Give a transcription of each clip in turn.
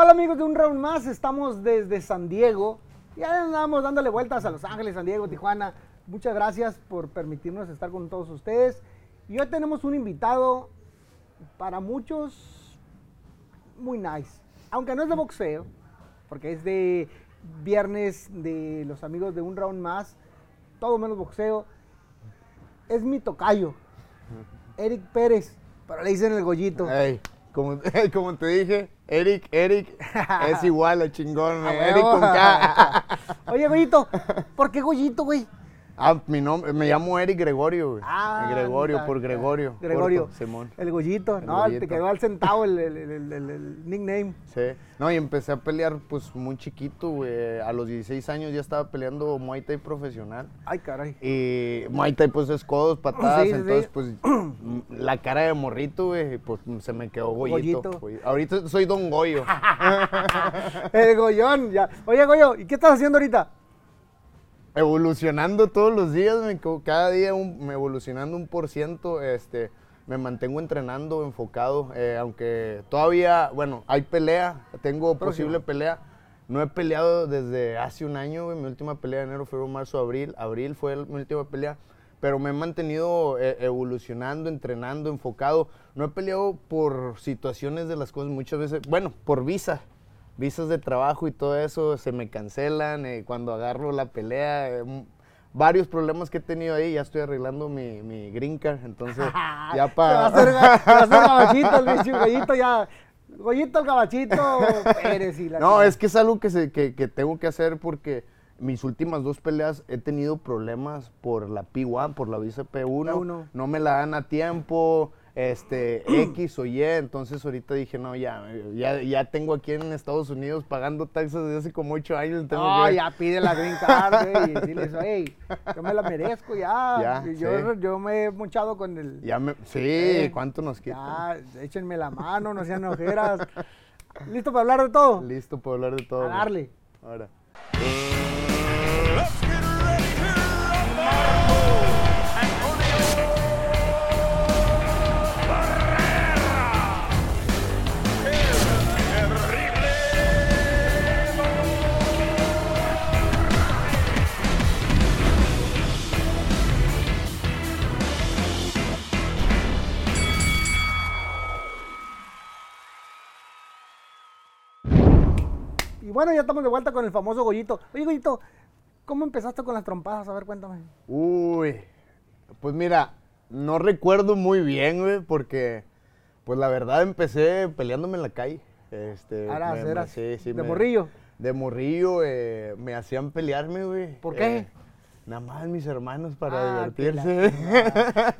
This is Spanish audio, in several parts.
Hola amigos de un round más, estamos desde San Diego. Ya andamos dándole vueltas a Los Ángeles, San Diego, Tijuana. Muchas gracias por permitirnos estar con todos ustedes. Y hoy tenemos un invitado para muchos muy nice. Aunque no es de boxeo, porque es de viernes de los amigos de un round más, todo menos boxeo. Es mi tocayo, Eric Pérez, pero le dicen el gollito. Ey, como, como te dije, Eric, Eric es igual a chingón, A Eric con K. Oye, Goyito, ¿por qué Goyito, güey? Ah, mi nombre, me llamo Eric Gregorio, güey. Ah, Gregorio, anda, por Gregorio. Gregorio. corto, Simón. El Goyito, El no, te quedó al centavo el, el- el- nickname. Sí. No, y empecé a pelear pues muy chiquito, güey. A los 16 años ya estaba peleando Muay Thai profesional. Ay, caray. Y Muay Thai pues es codos, patadas, Sí, sí, sí. entonces pues la cara de morrito, güey, pues se me quedó goyito. Goyito. güey. Ahorita soy Don Goyo. El Goyón, ya. Oye, Goyo, ¿y qué estás haciendo ahorita? Evolucionando todos los días, me cada día un- me evolucionando un por ciento, este, me mantengo entrenando, enfocado, eh, aunque todavía, bueno, hay pelea, tengo Próximo. posible pelea, no he peleado desde hace un año, güey, mi última pelea de enero, febrero, marzo, abril, abril fue el- mi última pelea, pero me he mantenido eh, evolucionando, entrenando, enfocado, no he peleado por situaciones de las cosas muchas veces, bueno, por visa, visas de trabajo y todo eso se me cancelan eh, cuando agarro la pelea. eh, varios problemas que he tenido ahí, ya estoy arreglando mi, mi green card, entonces ya para... se va a hacer gabachito el bicho, Goyito ya. Goyito el gabachito Pérez y la No, es que es algo que, se- que, que tengo que hacer porque mis últimas dos peleas he tenido problemas por la P1, por la visa P1. P1. No me la dan a tiempo, este, X o Y. Entonces ahorita dije, no, ya, ya, ya tengo aquí en Estados Unidos pagando taxas desde hace como ocho años. No, que- ya pide la green card, güey, y diles, hey, yo me la merezco ya. Ya, yo, sí. yo me he mochado con el... Ya me, sí, Eh, ¿cuánto nos quita? Ya, échenme la mano, no sean ojeras. ¿Listo para hablar de todo? Listo para hablar de todo. A darle. Ahora. Y bueno, ya estamos de vuelta con el famoso Goyito. Oye, Goyito, ¿cómo empezaste con las trompadas? A ver, cuéntame. Uy, pues mira, no recuerdo muy bien, güey, porque, pues la verdad empecé peleándome en la calle. Este, Aras, me- me- eras sí, sí, de me- morrillo. De morrillo, eh, me hacían pelearme, güey. ¿Por qué? Eh, nada más mis hermanos para Ah, divertirse.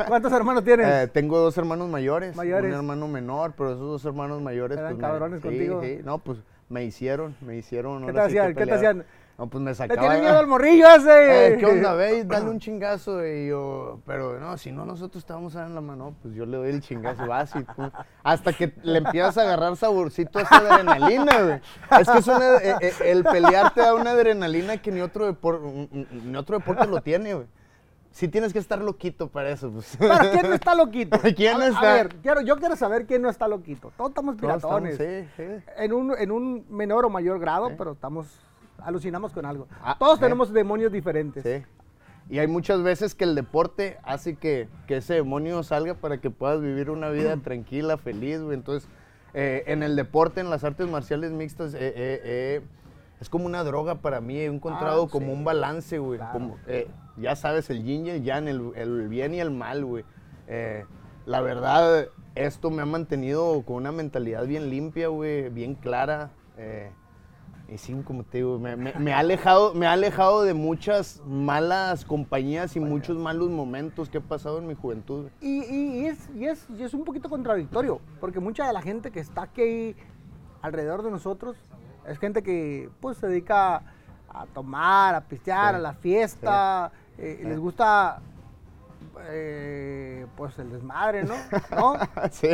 ¿Cuántos hermanos tienes? Eh, tengo dos hermanos mayores, Mayores. un hermano menor, pero esos dos hermanos mayores Eran pues, cabrones sí, contigo. sí, no, pues me hicieron, me hicieron. ¿Qué te hacían? ¿Qué te hacían? No, pues me ¿Le sacaba. tienes miedo al morrillo ese? Eh, ¿Qué onda, veis? Dale un chingazo. Y yo, pero no, si no nosotros te vamos a dar en la mano, pues yo le doy el chingazo, vas y tú. Hasta que le empiezas a agarrar saborcito a esa adrenalina, güey. Es que es una, eh, eh, el pelear te da una adrenalina que ni otro, depor- ni otro deporte lo tiene, güey. Sí tienes que estar loquito para eso, pues. ¿Para quién no está loquito? ¿Quién a, no A está? ver, quiero, yo quiero saber quién no está loquito. Todos estamos Todos estamos- piratones. sí, sí. En, un, en un menor o mayor grado, Sí. pero estamos, alucinamos con algo. Ah, Todos sí. tenemos demonios diferentes. Sí. Y hay muchas veces que el deporte hace que, que ese demonio salga para que puedas vivir una vida tranquila, feliz, güey. Entonces, eh, en el deporte, en las artes marciales mixtas, eh, eh, eh, es como una droga para mí. He encontrado Ah, como sí. un balance, güey. Claro. Eh, ya sabes, el yin y el yang, el, el bien y el mal, güey. Eh, la verdad, esto me ha mantenido con una mentalidad bien limpia, güey, bien clara. eh, y sí, como te digo, me, me- me ha alejado, me ha alejado de muchas malas compañías y muchos malos momentos que he pasado en mi juventud. Y, y- y es, y, es, y es un poquito contradictorio, porque mucha de la gente que está aquí alrededor de nosotros es gente que pues se dedica a tomar, a pistear, Sí, a la fiesta, eh, les gusta eh, pues el desmadre, ¿no? ¿No? sí.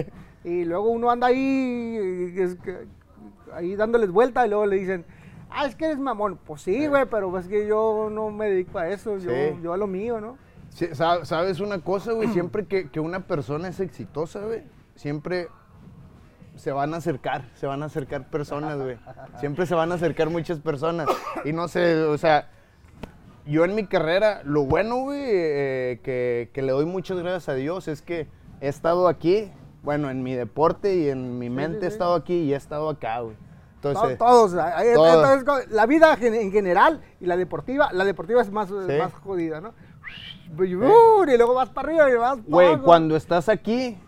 Y luego uno anda ahí, es que- ahí dándoles vuelta y luego le dicen, ah, es que eres mamón. Pues sí, güey, pero es que yo no me dedico a eso, yo, Sí. yo a lo mío, ¿no? Sí, ¿Sabes una cosa, güey? Siempre que, que una persona es exitosa, güey, siempre se van a acercar, se van a acercar personas, güey. Siempre se van a acercar muchas personas. Y no sé, o sea, yo en mi carrera, lo bueno, güey, eh, que, que le doy muchas gracias a Dios es que he estado aquí, bueno, en mi deporte y en mi mente sí, he estado aquí y he estado acá, güey. To- Entonces, Todos, todos. la vida en general y la deportiva, la deportiva es más, Sí. más jodida, ¿no? Y luego vas para arriba y vas para güey, cuando estás aquí,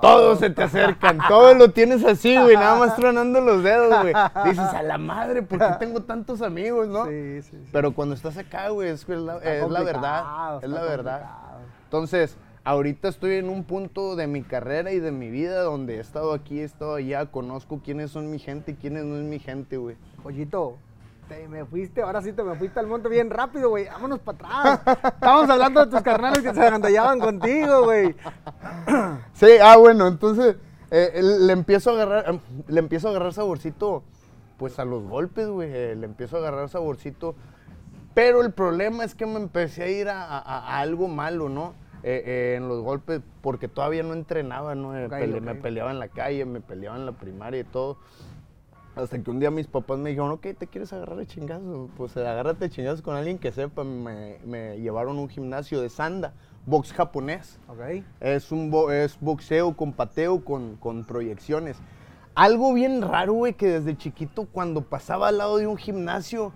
todos se te acercan, todo lo tienes así, güey, nada más tronando los dedos, güey. Dices, a la madre, ¿por qué tengo tantos amigos, no? Sí, sí, sí. Pero cuando estás acá, güey, es, la, es verdad. Es la verdad. complicado. Entonces, ahorita estoy en un punto de mi carrera y de mi vida donde he estado aquí, he estado allá, conozco quiénes son mi gente y quiénes no es mi gente, güey. Pollito, te me fuiste, ahora sí te me fuiste al monte bien rápido, güey. Vámonos para atrás. Estábamos hablando de tus carnales que se agandallaban contigo, güey. Sí, ah, bueno, entonces eh, le empiezo a agarrar, le empiezo a agarrar saborcito, pues a los golpes, güey, eh, le empiezo a agarrar saborcito. Pero el problema es que me empecé a ir a, a- a algo malo, ¿no? Eh, eh, en los golpes, porque todavía no entrenaba, ¿no? Eh, Ok, pele- ok. Me peleaba en la calle, me peleaba en la primaria y todo. Hasta que un día mis papás me dijeron, ok, ¿te quieres agarrar de chingazos? Pues agárrate de chingazos con alguien que sepa. Me, me llevaron a un gimnasio de sanda, box japonés. Ok. Es un bo- es boxeo con pateo, con, con proyecciones. Algo bien raro, güey, que desde chiquito cuando pasaba al lado de un gimnasio,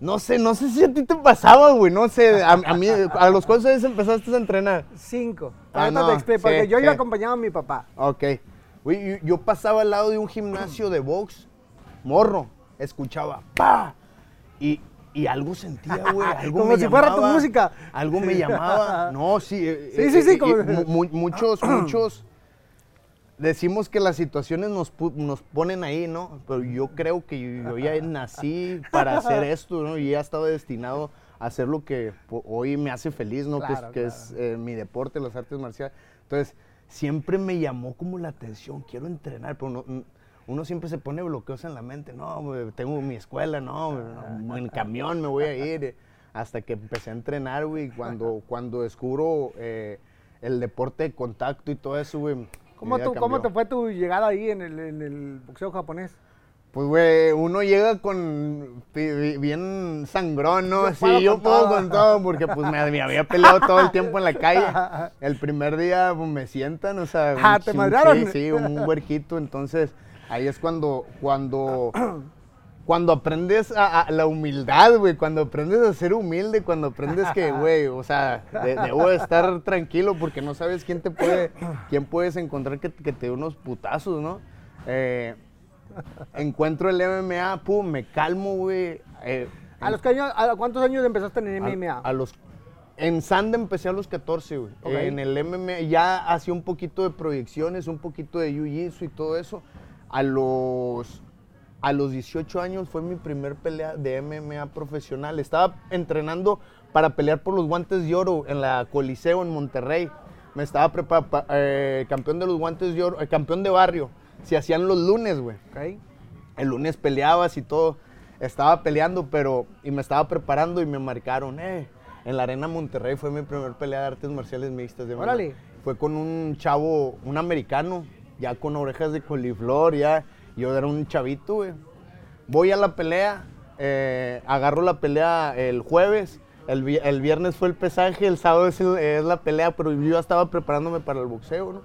no sé, no sé si a ti te pasaba, güey, no sé, a, a mí, ¿a los cuántos años empezaste a entrenar? Cinco. Ah, no, te explico, porque sí, yo iba sí. acompañado a mi papá. Ok. Güey, yo, yo pasaba al lado de un gimnasio de box, morro, escuchaba, ¡pa! Y, y algo sentía, güey, algo Como me si fuera tu llamaba, música. Algo me llamaba, no, sí. eh, Sí, eh, sí, sí, como- eh, mu- mu- muchos, muchos decimos que las situaciones nos, pu- nos ponen ahí, ¿no? Pero yo creo que yo, yo ya nací para hacer esto, ¿no? Y ya estaba destinado a hacer lo que hoy me hace feliz, ¿no? Que es- Claro, que es, eh, mi deporte, las artes marciales. Entonces, siempre me llamó como la atención, quiero entrenar, pero no- uno siempre se pone bloqueos en la mente, no, tengo mi escuela, no, en camión me voy a ir. Hasta que empecé a entrenar, güey, cuando, cuando descubro eh, el deporte de contacto y todo eso, güey. ¿Cómo, tú, ¿Cómo te fue tu llegada ahí en el, en el boxeo japonés? Pues, güey, uno llega con bien sangrón, ¿no? Yo Sí, yo puedo todo. con todo, porque pues me, me había peleado todo el tiempo en la calle. El primer día pues, me sientan, o sea... Ah, un ¿te madrearon? Sí, sí, un huerquito, entonces ahí es cuando, cuando, cuando aprendes a, a la humildad, güey, cuando aprendes a ser humilde, cuando aprendes que, güey, o sea, de- debo de estar tranquilo porque no sabes quién te puede, quién puedes encontrar que, que te dé unos putazos, ¿no? Eh, encuentro el MMA, pum, me calmo, güey. eh, ¿A, los años, ¿A cuántos años empezaste en a- MMA? A, los, en Sanda empecé a los 14, güey. En el MMA ya hacía un poquito de proyecciones, un poquito de jiu-jitsu y todo eso. A los, a los 18 años fue mi primer pelea de MMA profesional. Estaba entrenando para pelear por los guantes de oro en la Coliseo en Monterrey. Me estaba preparando, campeón de los guantes de oro, eh, campeón de barrio. Se hacían los lunes, güey. El lunes peleabas y todo. Estaba peleando, pero. Y me estaba preparando y me marcaron, eh. En la Arena Monterrey fue mi primer pelea de artes marciales mixtas. De. Órale. Fue con un chavo, un americano, ya con orejas de coliflor, ya. Yo era un chavito, güey. Voy a la pelea, eh, agarro la pelea el jueves. El, el viernes fue el pesaje, el sábado es, el- es la pelea, pero yo ya estaba preparándome para el boxeo, ¿no?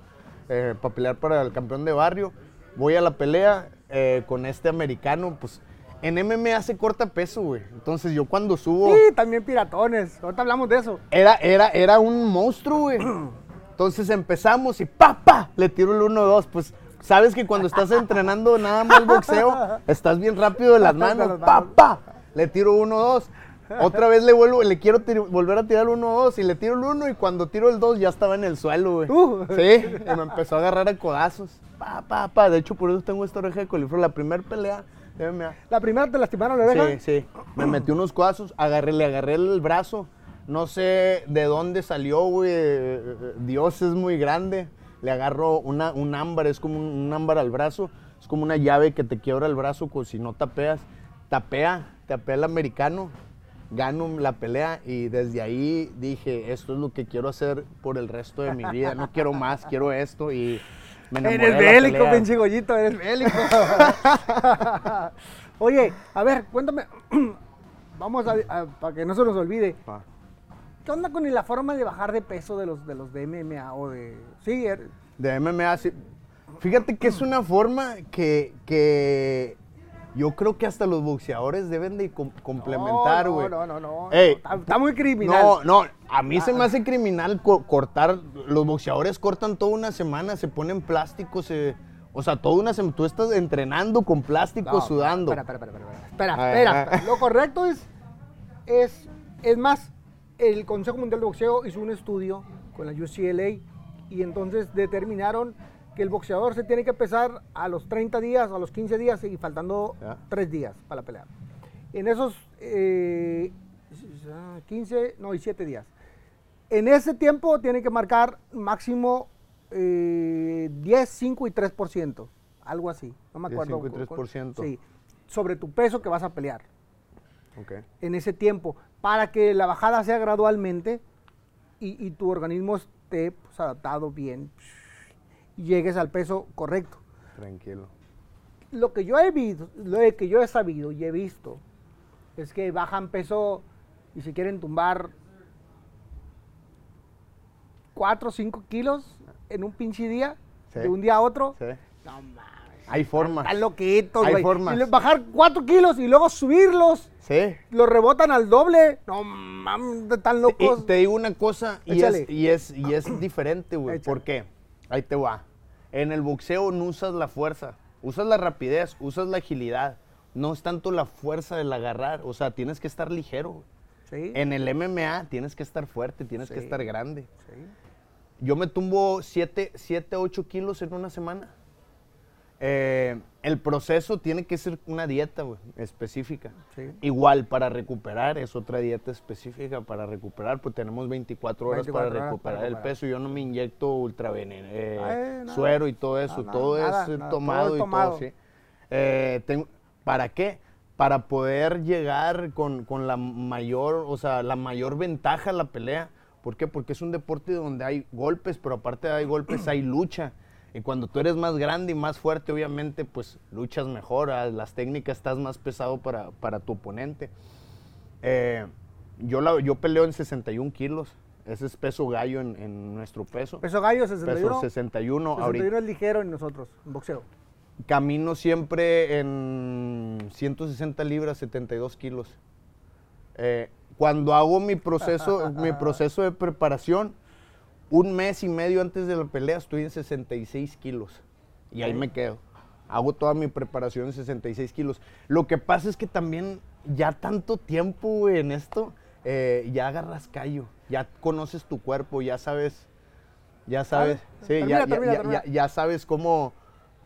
Eh, para pelear para el campeón de barrio. Voy a la pelea eh, con este americano, pues en MMA se corta peso, güey. Entonces yo cuando subo... Sí, también piratones. Ahorita hablamos de eso. Era, era, era un monstruo, güey. Entonces empezamos y pa, pa, le tiro el 1-2. Pues sabes que cuando estás entrenando nada más boxeo, estás bien rápido de las manos, las pa, manos. pa, le tiro 1-2. Otra vez le vuelvo, le quiero volver a tirar el 1-2 y le tiro el 1 y cuando tiro el 2 ya estaba en el suelo, güey. Uh. Sí, y me empezó a agarrar a codazos. Pa, pa, pa. De hecho, por eso tengo esta oreja de coliflor. La primera pelea. ¿La primera te lastimaron la oreja? Sí, sí. Me metí unos codazos, agarré, le agarré el brazo. No sé de dónde salió, güey. Dios es muy grande. Le agarro una, un ámbar, es como un, ámbar al brazo. Es como una llave que te quiebra el brazo con- si no tapeas. Tapea, tapea el americano. Gano la pelea y desde ahí dije, esto es lo que quiero hacer por el resto de mi vida. No quiero más, quiero esto. Y Me enamoré Eres de la bélico, pelea. pinche gollito, eres bélico. Oye, a ver, cuéntame. Vamos a, a- para que no se nos olvide. Va. ¿Qué onda con la forma de bajar de peso de los de los de MMA o de sí, er- De MMA, sí. Fíjate que es una forma que, que yo creo que hasta los boxeadores deben de com- complementar, güey. No, no, no, no. Ey, está, está muy criminal. No, no, a mí se me hace criminal co- cortar, los boxeadores cortan toda una semana, se ponen plástico, se, o sea, toda una semana, tú estás entrenando con plástico, No, sudando. Espera, espera, espera, espera. Espera, espera, a ver. Lo correcto es, es, es más, el Consejo Mundial de Boxeo hizo un estudio con la UCLA y entonces determinaron que el boxeador se tiene que pesar a los 30 días, a los 15 días y faltando Ya. 3 días para pelear. En esos eh, 15, no, y 7 días. En ese tiempo tiene que marcar máximo eh, 10, 5 y 3%, algo así. No me 10, acuerdo. 5 y cu- cu- 3%. Sí, sobre tu peso que vas a pelear En ese tiempo, para que la bajada sea gradualmente y, y tu organismo esté pues, adaptado bien y llegues al peso correcto. Tranquilo. Lo que yo he visto, lo que yo he sabido y he visto es que bajan peso y se quieren tumbar 4 o 5 kilos en un pinche día, Sí. de un día a otro. Sí. No mames. Hay formas. Están loquitos, Hay güey. formas. Y le- bajar 4 kilos y luego subirlos, Sí. los rebotan al doble. No mames, están Y locos. te digo una cosa y Échale. es, y es, y es diferente, güey. Échale. ¿Por qué? Ahí te va. En el boxeo no usas la fuerza, usas la rapidez, usas la agilidad. No es tanto la fuerza del agarrar, o sea, tienes que estar ligero. güey. Sí, En el MMA tienes que estar fuerte, tienes que Sí. estar grande. sí. Yo me tumbo 7, 8 kilos en una semana. Eh, el proceso tiene que ser una dieta específica. Sí. Igual, para recuperar es otra dieta específica para recuperar, pues tenemos 24 horas 24 para horas recuperar para el peso. Yo no me inyecto ultraveneno, eh, suero y todo eso. No, todo nada, es nada, todo tomado y todo, sí. Eh, tengo- ¿Para qué? Para poder llegar con, con la mayor, o sea, la mayor ventaja a la pelea. ¿Por qué? Porque es un deporte donde hay golpes, pero aparte de hay golpes, hay lucha. Y cuando tú eres más grande y más fuerte, obviamente, pues luchas mejor, las técnicas estás más pesado para, para tu oponente. Eh, yo, la, yo peleo en 61 kilos, ese es peso gallo en, en nuestro peso. Peso gallo 61. Peso 61, 61 ahorita. es ligero en nosotros, en boxeo. Camino siempre en 160 libras, 72 kilos. Eh, cuando hago mi proceso, mi proceso de preparación, un mes y medio antes de la pelea estoy en 66 kilos. Y ahí me quedo. Hago toda mi preparación en 66 kilos. Lo que pasa es que también ya tanto tiempo güey, en esto, eh, ya agarras callo. Ya conoces tu cuerpo, ya sabes, ya sabes, Ah, sí, termina, ya, ya- termina, ya- termina. ya- ya sabes cómo,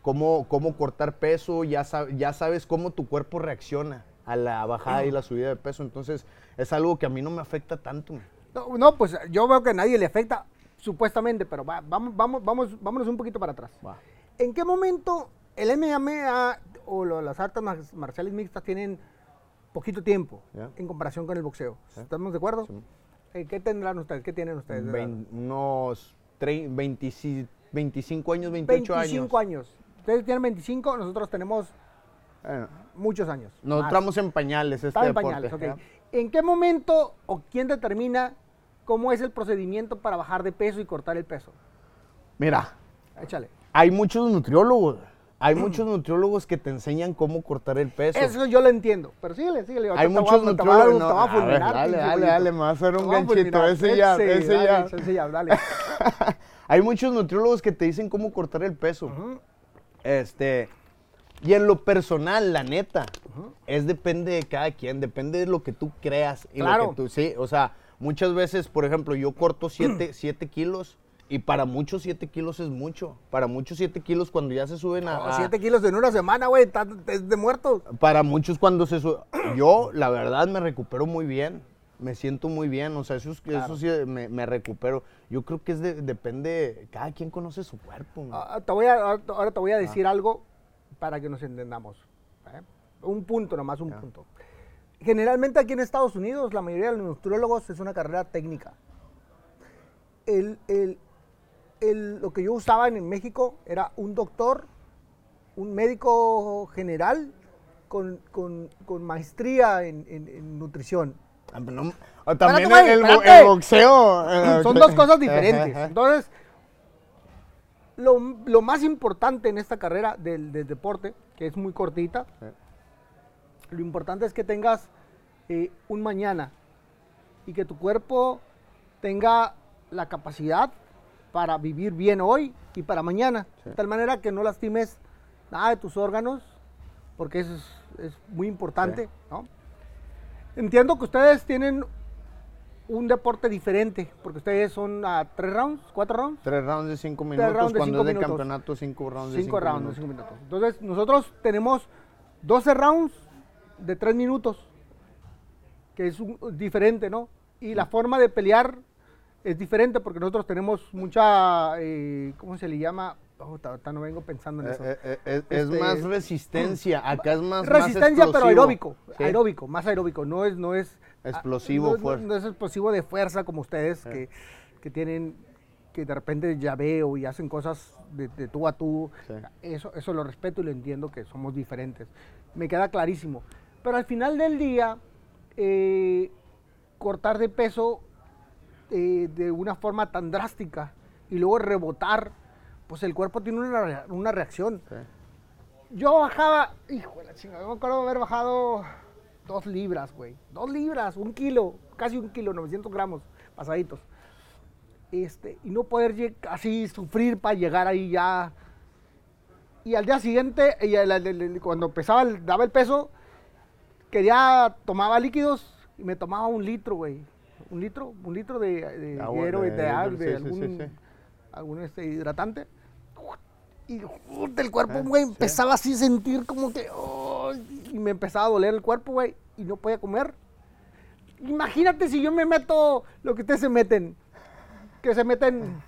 cómo, cómo cortar peso, ya, sab- ya sabes cómo tu cuerpo reacciona a la bajada y la subida de peso. Entonces, es algo que a mí no me afecta tanto. No, no, pues yo veo que a nadie le afecta, supuestamente, pero va- vamos, vamos, vamos, vámonos un poquito para atrás. Va. ¿En qué momento el MMA o lo- las artes mar- marciales mixtas tienen poquito tiempo en comparación con el boxeo? ¿Estamos de acuerdo? Eh, ¿Qué tendrán ustedes? ¿Qué tienen ustedes? Vein- unos trein- 25, 25 años, 28 25 años. años. Ustedes tienen 25, nosotros tenemos Bueno, muchos años. nos entramos en pañales este Están en deporte. pañales, ok. ¿ya? ¿En qué momento o quién determina cómo es el procedimiento para bajar de peso y cortar el peso? Mira, Échale. hay muchos nutriólogos. Hay muchos nutriólogos que te enseñan cómo cortar el peso. Eso yo lo entiendo. Pero síguele, síguele. Hay muchos nutriólogos. no, a ver, dale, dale, dale, me va a hacer un ganchito. Ese ya, Ese, ya. ese ya, dale. Hay muchos nutriólogos que te dicen cómo cortar el peso. Este. Y en lo personal, la neta, es depende de cada quien, depende de lo que tú creas. Y lo Claro. que tú, sí, o sea, muchas veces, por ejemplo, yo corto 7 kilos y para muchos 7 kilos es mucho. Para muchos 7 kilos cuando ya se suben a... No, a- siete kilos en una semana, güey, es de muerto. para muchos cuando se sube. Yo, la verdad, me recupero muy bien. Me siento muy bien. O sea, eso, es- eso sí, me, me recupero. Yo creo que es de- depende. Cada quien conoce su cuerpo. Ah, te voy a, ahora te voy a decir algo para que nos entendamos. ¿eh? Un punto nomás, un punto. Generalmente aquí en Estados Unidos la mayoría de los nutriólogos es una carrera técnica. El, el- el- lo que yo usaba en, México era un doctor, un médico general con, con- con maestría en, en- en nutrición. Ah, pero no- También el, güey, el bo- espérate. el boxeo. eh, Son dos cosas diferentes. Ajá. Entonces, lo, lo más importante en esta carrera del, del deporte, que es muy cortita, Sí. Lo importante es que tengas eh, un mañana y que tu cuerpo tenga la capacidad para vivir bien hoy y para mañana. Sí. De tal manera que no lastimes nada de tus órganos, porque eso es, es muy importante. Sí. ¿no? Entiendo que ustedes tienen un deporte diferente, porque ustedes son a tres rounds, cuatro rounds. Tres rounds de cinco minutos. rounds de cuando cinco es de campeonato, cinco rounds de Cinco cinco rounds de minutos. cinco minutos. Entonces, nosotros tenemos 12 rounds de 3 minutos, que es un- diferente, ¿no? Y la forma de pelear es diferente porque nosotros tenemos mucha, eh, ¿cómo se le llama? Oh, ahorita no vengo pensando en Eh, eso. eh, eh, es, es Este, más resistencia. Acá es más. más Resistencia, pero explosivo. aeróbico, Sí. aeróbico, más aeróbico, no es, no es Explosivo, no, no- fuerte. no es explosivo de fuerza como ustedes que, que tienen, que de repente ya veo y hacen cosas de, de tú a tú. Sí. Eso, eso lo respeto y lo entiendo que somos diferentes. Me queda clarísimo. Pero al final del día, eh, cortar de peso eh, de una forma tan drástica y luego rebotar, pues el cuerpo tiene una, una reacción. Sí. Yo bajaba, hijo de la chingada, me acuerdo de haber bajado dos libras, güey. Dos libras, un kilo, casi un kilo, 900 gramos pasaditos. Este, y no poder así sufrir para llegar ahí ya. Y al día siguiente, y el- el- el- cuando daba el peso, quería, tomaba líquidos y me tomaba un litro, güey. Un litro, un litro de, de Agua, hielo, de- de, de agua, sí, de sí, sí, algún, sí. algún este, hidratante. Y puta, el cuerpo, Ah, güey, sí. empezaba así a sentir como que. oh, y me empezaba a doler el cuerpo, güey, y no podía comer. Imagínate si yo me meto lo que ustedes se meten. Que se meten.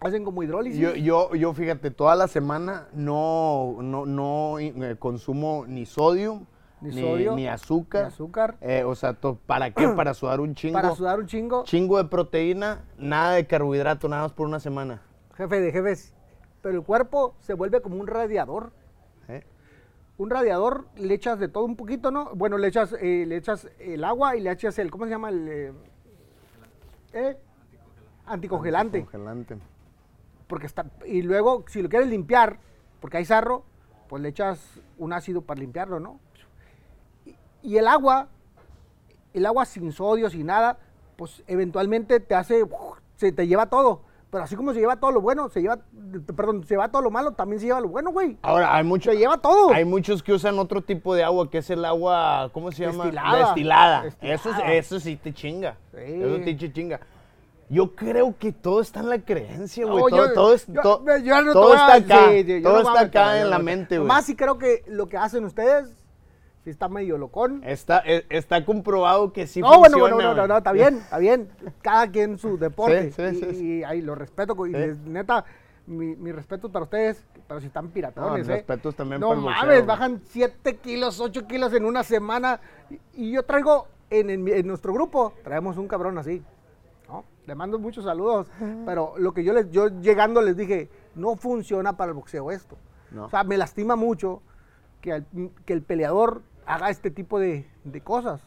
Hacen como hidrólisis. Yo, yo, yo, fíjate, toda la semana no, no, no eh, consumo ni sodio, Ni sodio, ni azúcar. ni azúcar. Eh, o sea, ¿para qué? Para sudar un chingo. para sudar un chingo. Chingo de proteína, nada de carbohidrato, nada más por una semana. Jefe de jefes. Pero el cuerpo se vuelve como un radiador. ¿eh? Un radiador le echas de todo un poquito, ¿no? Bueno, le echas, eh, le echas el agua y le echas el, ¿cómo se llama? El eh, ¿eh? anticongelante. Congelante. Porque está, y luego, si lo quieres limpiar, porque hay sarro, pues le echas un ácido para limpiarlo, ¿no? Y, el agua, el agua sin sodio, sin nada, pues eventualmente te hace, se te lleva todo. Pero así como se lleva todo lo bueno, se lleva, perdón, se lleva todo lo malo, también se lleva lo bueno, güey. Ahora, hay mucho, Se lleva todo. Hay muchos que usan otro tipo de agua, que es el agua, ¿cómo se llama? Destilada. Destilada. Destilada. Eso, es- eso sí te chinga. Sí. Eso te chinga. Yo creo que todo está en la creencia, güey. No, todo, yo- todo es- yo- to- yo no te todo voy a- está acá. sí, todo no está acá en la mente, güey. Nomás sí creo que lo que hacen ustedes, sí está medio locón. Está, eh, está comprobado que sí no, bueno, funciona. bueno, no, no, güey. no, está bien, está bien. Cada quien su deporte. Sí, sí, y, sí, y ahí lo respeto. Y les- neta, mi, mi respeto para ustedes, pero si están piratones, No, ¿eh? respetos también No para el boxeo, mames, bajan 7 kilos, 8 kilos en una semana. Y, y yo traigo, en, en nuestro grupo, traemos un cabrón así. ¿no? Le mando muchos saludos. Pero lo que yo les, yo llegando les dije, no funciona para el boxeo esto. No. O sea, me lastima mucho que, al- que el peleador haga este tipo de, de cosas.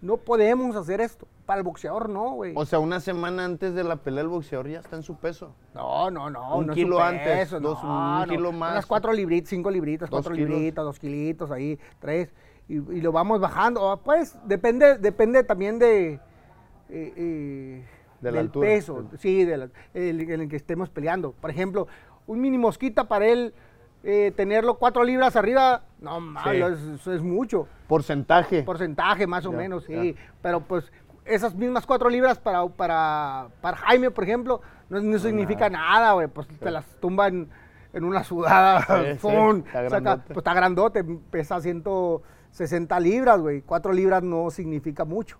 No podemos hacer esto. Para el boxeador no, güey. O sea, una semana antes de la pelea, el boxeador ya está en su peso. No, no, no. Un no es kilo su antes, peso, dos- no, un no. kilo más. Unas cuatro libritas, cinco libritas, Dos cuatro kilos. libritas, dos kilitos ahí, tres. Y, y lo vamos bajando. Ah, Pues depende, depende también de. eh, eh, De la del altura. peso, sí, de la- el, en el que estemos peleando. Por ejemplo, un mini mosquita para él eh, tenerlo cuatro libras arriba, no mames, Sí. es mucho Porcentaje. porcentaje más o Ya, menos, ya. sí. Pero pues esas mismas cuatro libras para, para, para Jaime, por ejemplo, no, no significa nada, güey. Pues te las tumban en una sudada. Sí, está Saca- grandote. pues está grandote, pesa 160 libras, güey. Cuatro libras no significa mucho.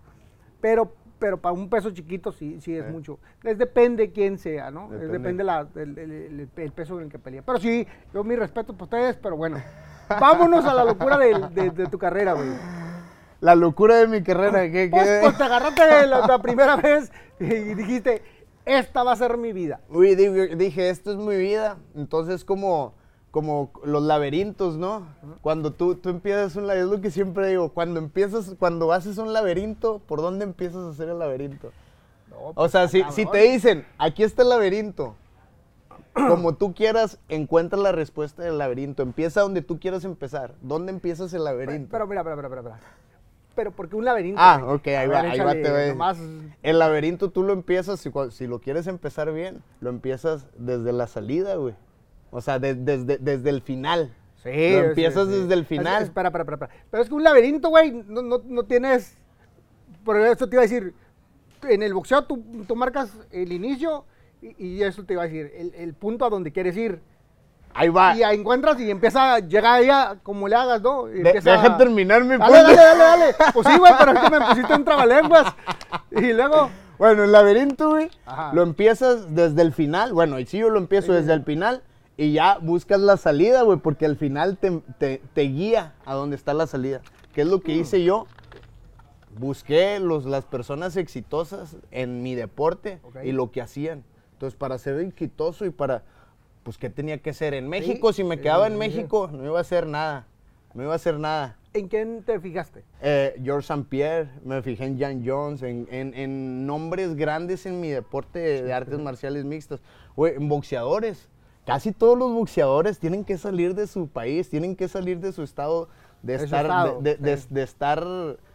Pero, pero para un peso chiquito sí, sí es mucho. Les depende quién sea, ¿no? Depende. depende la- el, el- el- el peso en el que pelea. Pero sí, yo mi respeto para ustedes, pero bueno. Vámonos a la locura de, de tu carrera, güey. La locura de mi carrera. ¿qué, Pues, qué? pues te agarraste la, la primera vez y dijiste, esta va a ser mi vida. Uy, di- dije, esto es mi vida. Entonces, como, como los laberintos, ¿no? Cuando tú, tú empiezas un laberinto, es lo que siempre digo, cuando empiezas, cuando haces un laberinto, ¿por dónde empiezas a hacer el laberinto? No, O sea, si, si te dicen, aquí está el laberinto, como tú quieras, encuentra la respuesta del laberinto. Empieza donde tú quieras empezar. ¿Dónde empiezas el laberinto? Pero mira, mira, mira, mira, mira. Pero porque un laberinto. Ah, ok, ahí va, ahí va, te voy. nomás- El laberinto tú lo empiezas, si, si lo quieres empezar bien, lo empiezas desde la salida, güey. O sea, de- desde, desde el final. Sí, Lo sí, empiezas sí. desde el Es- final. espera, espera, espera, espera. Pero es que un laberinto, güey, no, no, no tienes. Por eso te iba a decir. En el boxeo tú, tú marcas el inicio y, y eso te iba a decir. El, el punto a donde quieres ir. Ahí va. Y ahí encuentras y empieza, llega ahí a- como le hagas, ¿no? Y De- empieza- deja terminar mi Dale, punto. dale, dale, dale. Pues sí, güey, pero es que me pusiste un trabalenguas. Y luego. Bueno, el laberinto, güey, Ajá. lo empiezas desde el final. Bueno, y sí, yo lo empiezo desde el final y ya buscas la salida, güey, porque al final te, te- te guía a dónde está la salida. ¿Qué es lo que hice yo? Busqué los, las personas exitosas en mi deporte Ok. y lo que hacían. Entonces, para ser exitoso y para, pues, ¿qué tenía que hacer? En México, si me sí, quedaba en sí. México, no iba a hacer nada. No iba a hacer nada. ¿En quién te fijaste? Eh, George St. Pierre, me fijé en Jan Jones, en, en- en nombres grandes en mi deporte de, de artes marciales mixtas. Güey, en boxeadores. Casi todos los boxeadores tienen que salir de su país, tienen que salir de su estado, de, estar, estado, de, de- sí. de- de estar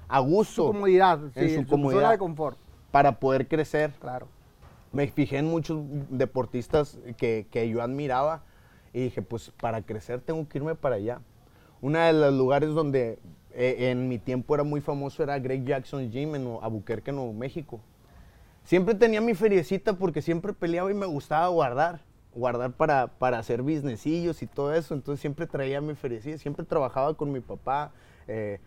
a gusto Su comodidad, en sí, su su comodidad. zona de confort. para poder crecer. Claro. Me fijé en muchos deportistas que, que yo admiraba y dije, pues para crecer tengo que irme para allá. Uno de los lugares donde eh, en mi tiempo era muy famoso era Greg Jackson Gym en Albuquerque, Nuevo México. Siempre tenía mi feriecita porque siempre peleaba y me gustaba guardar. Guardar para, para hacer businessillos y todo eso. Entonces siempre traía mi feriecita. Siempre trabajaba con mi papá. eh,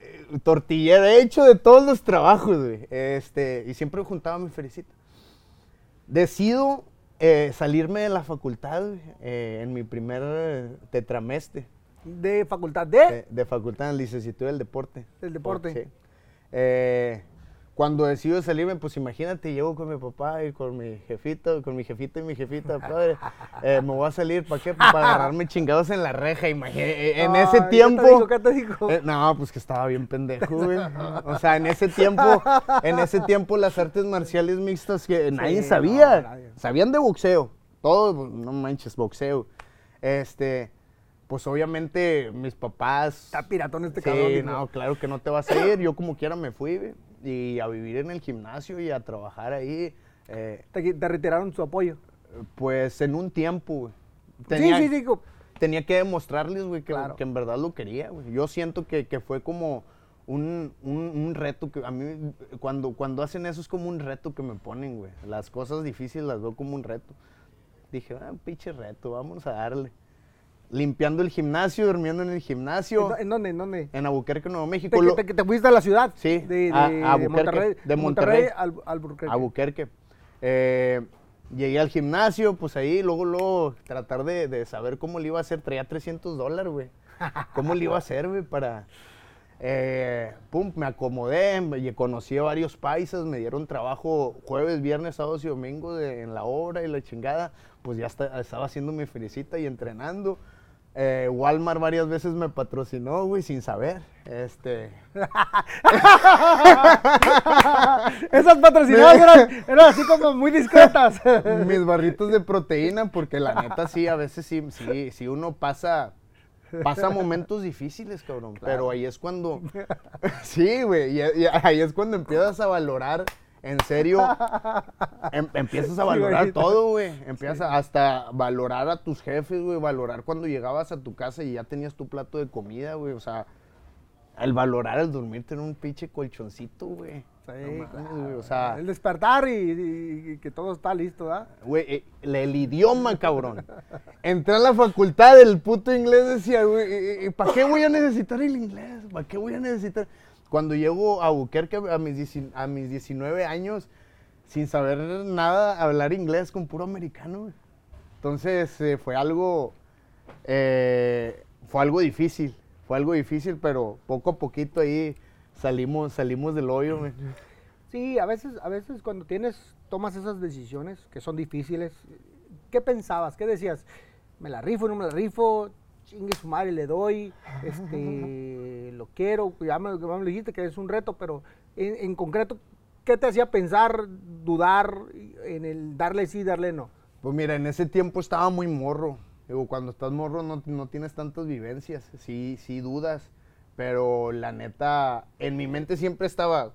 eh, tortillero, he hecho de todos los trabajos, güey. Este, y siempre juntaba mi feriecita. Decido eh, salirme de la facultad eh, en mi primer eh, tetramestre De facultad de, de. de facultad en licenciatura del deporte. Del deporte. Sí. Cuando decido salirme, pues imagínate, llego con mi papá y con mi jefito, con mi jefita y mi jefita, padre. eh, me voy a salir, ¿para qué? Para agarrarme chingados en la reja, imagínate. En Ay, ese ¿qué te tiempo. dijo? ¿Qué te dijo? Eh, no, pues que estaba bien pendejo, güey. O sea, en ese tiempo, en ese tiempo las artes marciales mixtas que nadie no, sabía. nadie. Sabían de boxeo. Todos, no manches, boxeo. Este, pues obviamente mis papás. Está piratón este Sí, cabrón. dijo. no, claro que no te vas a ir. Yo como quiera me fui, güey, y a vivir en el gimnasio y a trabajar ahí. eh, Te, te retiraron su apoyo. pues en un tiempo, güey. sí, sí, sí. tenía que demostrarles, güey, que, Claro. que en verdad lo quería, güey. Yo siento que, que fue como un, un- un reto que a mí, cuando, cuando hacen eso es como un reto que me ponen, güey. Las cosas difíciles las veo como un reto. Dije, ah, un pinche reto, vamos a darle. Limpiando el gimnasio, durmiendo en el ¿En, gimnasio, en dónde? ¿En dónde? en Albuquerque, Nuevo México. te- te fuiste a la ciudad. Sí, De, de, a- a de Monterrey. de Monterrey. al, Albuquerque. Albuquerque. Eh, llegué al gimnasio, pues ahí, luego, luego, tratar de, de saber cómo le iba a hacer. Traía 300 dólares, güey. ¿Cómo le iba a hacer, güey, para... eh, pum, me acomodé, me- conocí a varios paisas, me dieron trabajo jueves, viernes, sábados y domingos de- en la obra y la chingada. Pues ya está- estaba haciendo mi felicita y entrenando. Eh, Walmart varias veces me patrocinó, güey, sin saber. Este... Esas patrocinadas eran, eran así como muy discretas. mis barritos de proteína, porque la neta sí, a veces sí, sí, sí uno pasa, pasa momentos difíciles, cabrón. Pero ahí es cuando, sí, güey, y, y ahí es cuando empiezas a valorar, en serio, em- empiezas a valorar todo, güey. Empiezas a- hasta valorar a tus jefes, güey, valorar cuando llegabas a tu casa y ya tenías tu plato de comida, güey. O sea, el valorar el dormirte en un pinche colchoncito, güey. Sí, No mames, claro. güey, o sea, El despertar y, y- y que todo está listo, ¿verdad? Güey, eh, el, el idioma, cabrón. Entré a la facultad del puto inglés, decía, güey, ¿para qué voy a necesitar el inglés? ¿Para qué voy a necesitar? Cuando llego a Albuquerque a mis, a mis 19 años, sin saber nada, hablar inglés con puro americano. Entonces, eh, fue algo, eh, fue algo difícil, fue algo difícil, pero poco a poquito ahí salimos, salimos del hoyo. Sí, a veces, a veces cuando tienes, tomas esas decisiones que son difíciles, ¿qué pensabas? ¿Qué decías? ¿Me la rifo, no me la rifo? Chingue su madre, le doy, este, lo quiero, ya me, ya me lo dijiste que es un reto, pero en, en concreto, ¿qué te hacía pensar, dudar en el darle sí, darle no? Pues mira, en ese tiempo estaba muy morro. Digo, cuando estás morro no, no tienes tantas vivencias, sí, sí dudas. Pero la neta, en mi mente siempre estaba,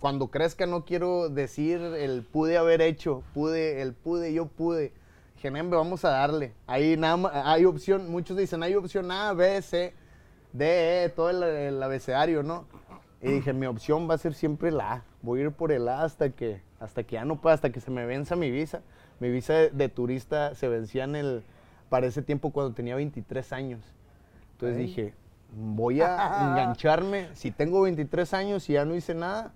cuando crezca no quiero decir el pude haber hecho, pude, el pude, yo pude. Dije, "Nembe, vamos a darle. Ahí nada hay opción, muchos dicen, hay opción A, B, C, D, E, todo el, el abecedario, ¿no? Y dije, mi opción va a ser siempre la A. Voy a ir por el A hasta que, hasta que ya no pueda, hasta que se me venza mi visa. Mi visa de, de turista se vencía en el, para ese tiempo cuando tenía 23 años. Entonces dije, voy a engancharme. Si tengo 23 años y ya no hice nada,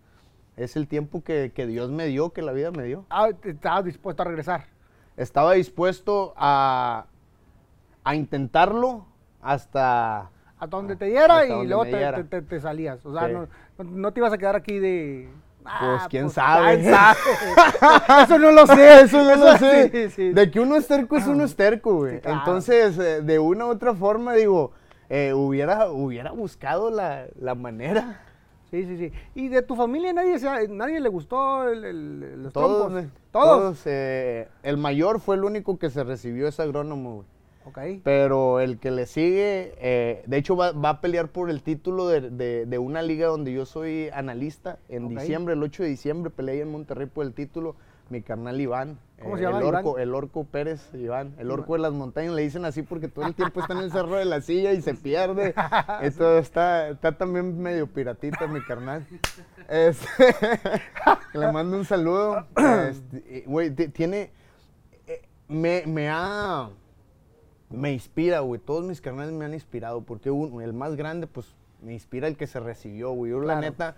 es el tiempo que, que Dios me dio, que la vida me dio. Ah, ¿Estabas dispuesto a regresar? Estaba dispuesto a, a intentarlo hasta... A donde te diera Hasta y luego te, diera. te- te- te salías. O sea, Sí. no, no- te ibas a quedar aquí de... Pues, "Ah, quién sabe". quién sabe. eso no lo sé, Eso no lo sé. Sí, sí. De que uno es terco es uno es terco, güey. Sí, claro. Entonces, eh, de una u otra forma, digo, eh, hubiera, hubiera buscado la, la manera. Sí, sí, sí. ¿Y de tu familia nadie, se, nadie le gustó el, el- los Todos, trompos? eh, ¿Todos? eh, el mayor fue el único que se recibió ese agrónomo, güey. Ok. Pero el que le sigue, eh, de hecho va, va a pelear por el título de, de- de una liga donde yo soy analista. En diciembre, el 8 de diciembre, peleé en Monterrey por el título. Mi carnal Iván. ¿Cómo eh, se llama, El orco, Iván? el orco Pérez, Iván. El orco de las montañas, le dicen así porque todo el tiempo está en el cerro de la silla y se pierde. Esto está, está también medio piratita mi carnal. Este, le mando un saludo. Este, Güey, ti- tiene... eh, me, me ha me inspira, güey. Todos mis carnales me han inspirado. Porque uno, el más grande, pues, me inspira el que se recibió, güey. Yo, la Claro. neta,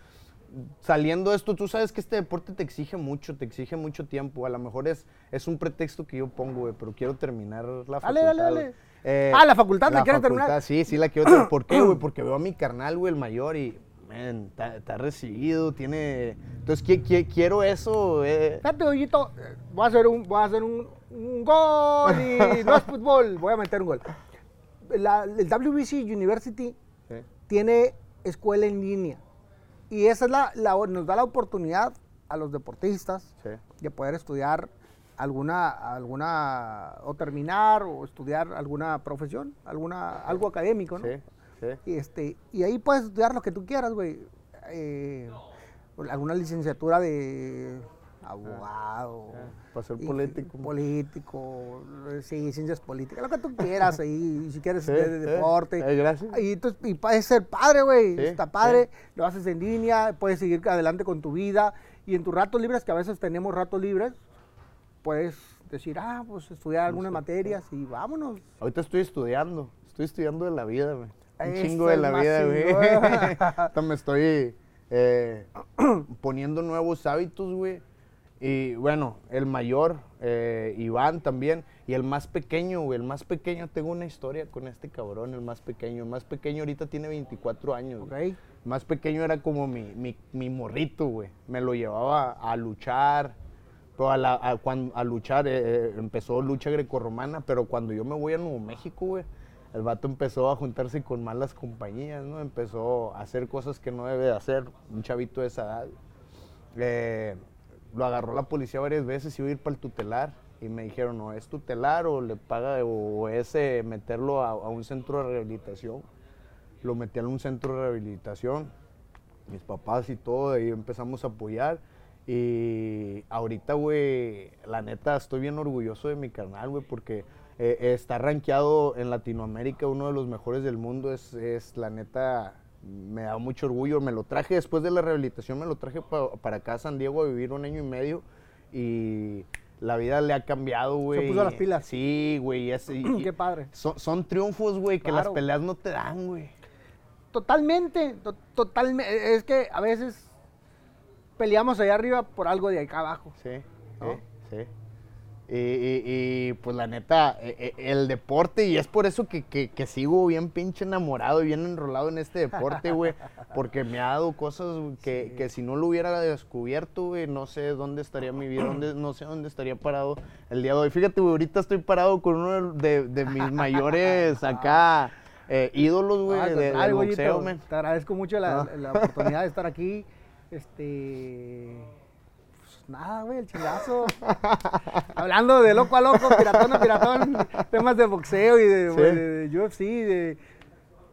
saliendo de esto, tú sabes que este deporte te exige mucho, te exige mucho tiempo. A lo mejor es, es un pretexto que yo pongo, güey, pero quiero terminar la Dale, facultad. dale, güey. dale. Eh, Ah, la facultad, ¿la quieres facultad, terminar? Sí, sí, la quiero terminar. ¿Por qué, güey? Porque veo a mi carnal, güey, el mayor, y, man, está recibido, tiene... Entonces, qui- qui- quiero eso, eh. Fíjate, Ollito, voy a hacer un, voy a hacer un, un gol y no es fútbol, voy a meter un gol. La- el WBC University tiene escuela en línea y esa es la, la- nos da la oportunidad a los deportistas sí. de poder estudiar alguna, alguna, o terminar o estudiar alguna profesión, alguna, algo académico, ¿no? Sí, sí. Y, este, y ahí puedes estudiar lo que tú quieras, güey. Eh, alguna licenciatura de abogado. Para ser político. Político, sí, ciencias políticas, lo que tú quieras ahí, y si quieres de, deporte. Eh, gracias. Y, entonces, y puedes ser padre, güey. Está padre, lo haces en línea, puedes seguir adelante con tu vida. Y en tus ratos libres, que a veces tenemos ratos libres, puedes decir, ah, pues estudiar algunas materias y vámonos. Ahorita estoy estudiando, estoy estudiando de la vida, güey. Un chingo de la vida, güey. Ahorita me estoy eh, poniendo nuevos hábitos, güey. Y bueno, el mayor, eh, Iván también. Y el más pequeño, güey. El más pequeño, tengo una historia con este cabrón, el más pequeño. El más pequeño ahorita tiene 24 años. El más pequeño era como mi, mi, mi morrito, güey. Me lo llevaba a luchar. Pero a, la- a cuan- a luchar, eh, eh, empezó lucha grecorromana, pero cuando yo me voy a Nuevo México, güey, el vato empezó a juntarse con malas compañías, ¿no? Empezó a hacer cosas que no debe de hacer un chavito de esa edad. Eh, lo agarró la policía varias veces y iba a ir para el tutelar. Y me dijeron, no, es tutelar o le paga, o es eh, meterlo a, a un centro de rehabilitación. Lo metí en un centro de rehabilitación, mis papás y todo, y empezamos a apoyar. Y ahorita, güey, la neta, estoy bien orgulloso de mi carnal, güey, porque eh, está rankeado en Latinoamérica, uno de los mejores del mundo. Es, la neta, me da mucho orgullo. Me lo traje después de la rehabilitación, me lo traje pa- para acá a San Diego a vivir un año y medio. Y la vida le ha cambiado, güey. puso las pilas. Sí, güey. Qué padre. Son, son triunfos, güey, que las peleas no te dan, güey. Totalmente, totalmente. Es que a veces peleamos allá arriba por algo de acá abajo. Sí, ¿No? sí, sí. Y, y- y, pues la neta, e- e- el deporte, y es por eso que, que- que sigo bien pinche enamorado y bien enrolado en este deporte, güey. Porque me ha dado cosas que, que si no lo hubiera descubierto, güey, no sé dónde estaría mi vida, dónde, no sé dónde estaría parado el día de hoy. Fíjate, güey, ahorita estoy parado con uno de, de mis mayores acá eh, ídolos, güey, Ah, de- del boxeo. Te agradezco mucho la, Ah. la oportunidad de estar aquí. Este. Nada, güey, el chingazo. Hablando de loco a loco, piratón a piratón, temas de boxeo y de, Sí. de- de UFC, de.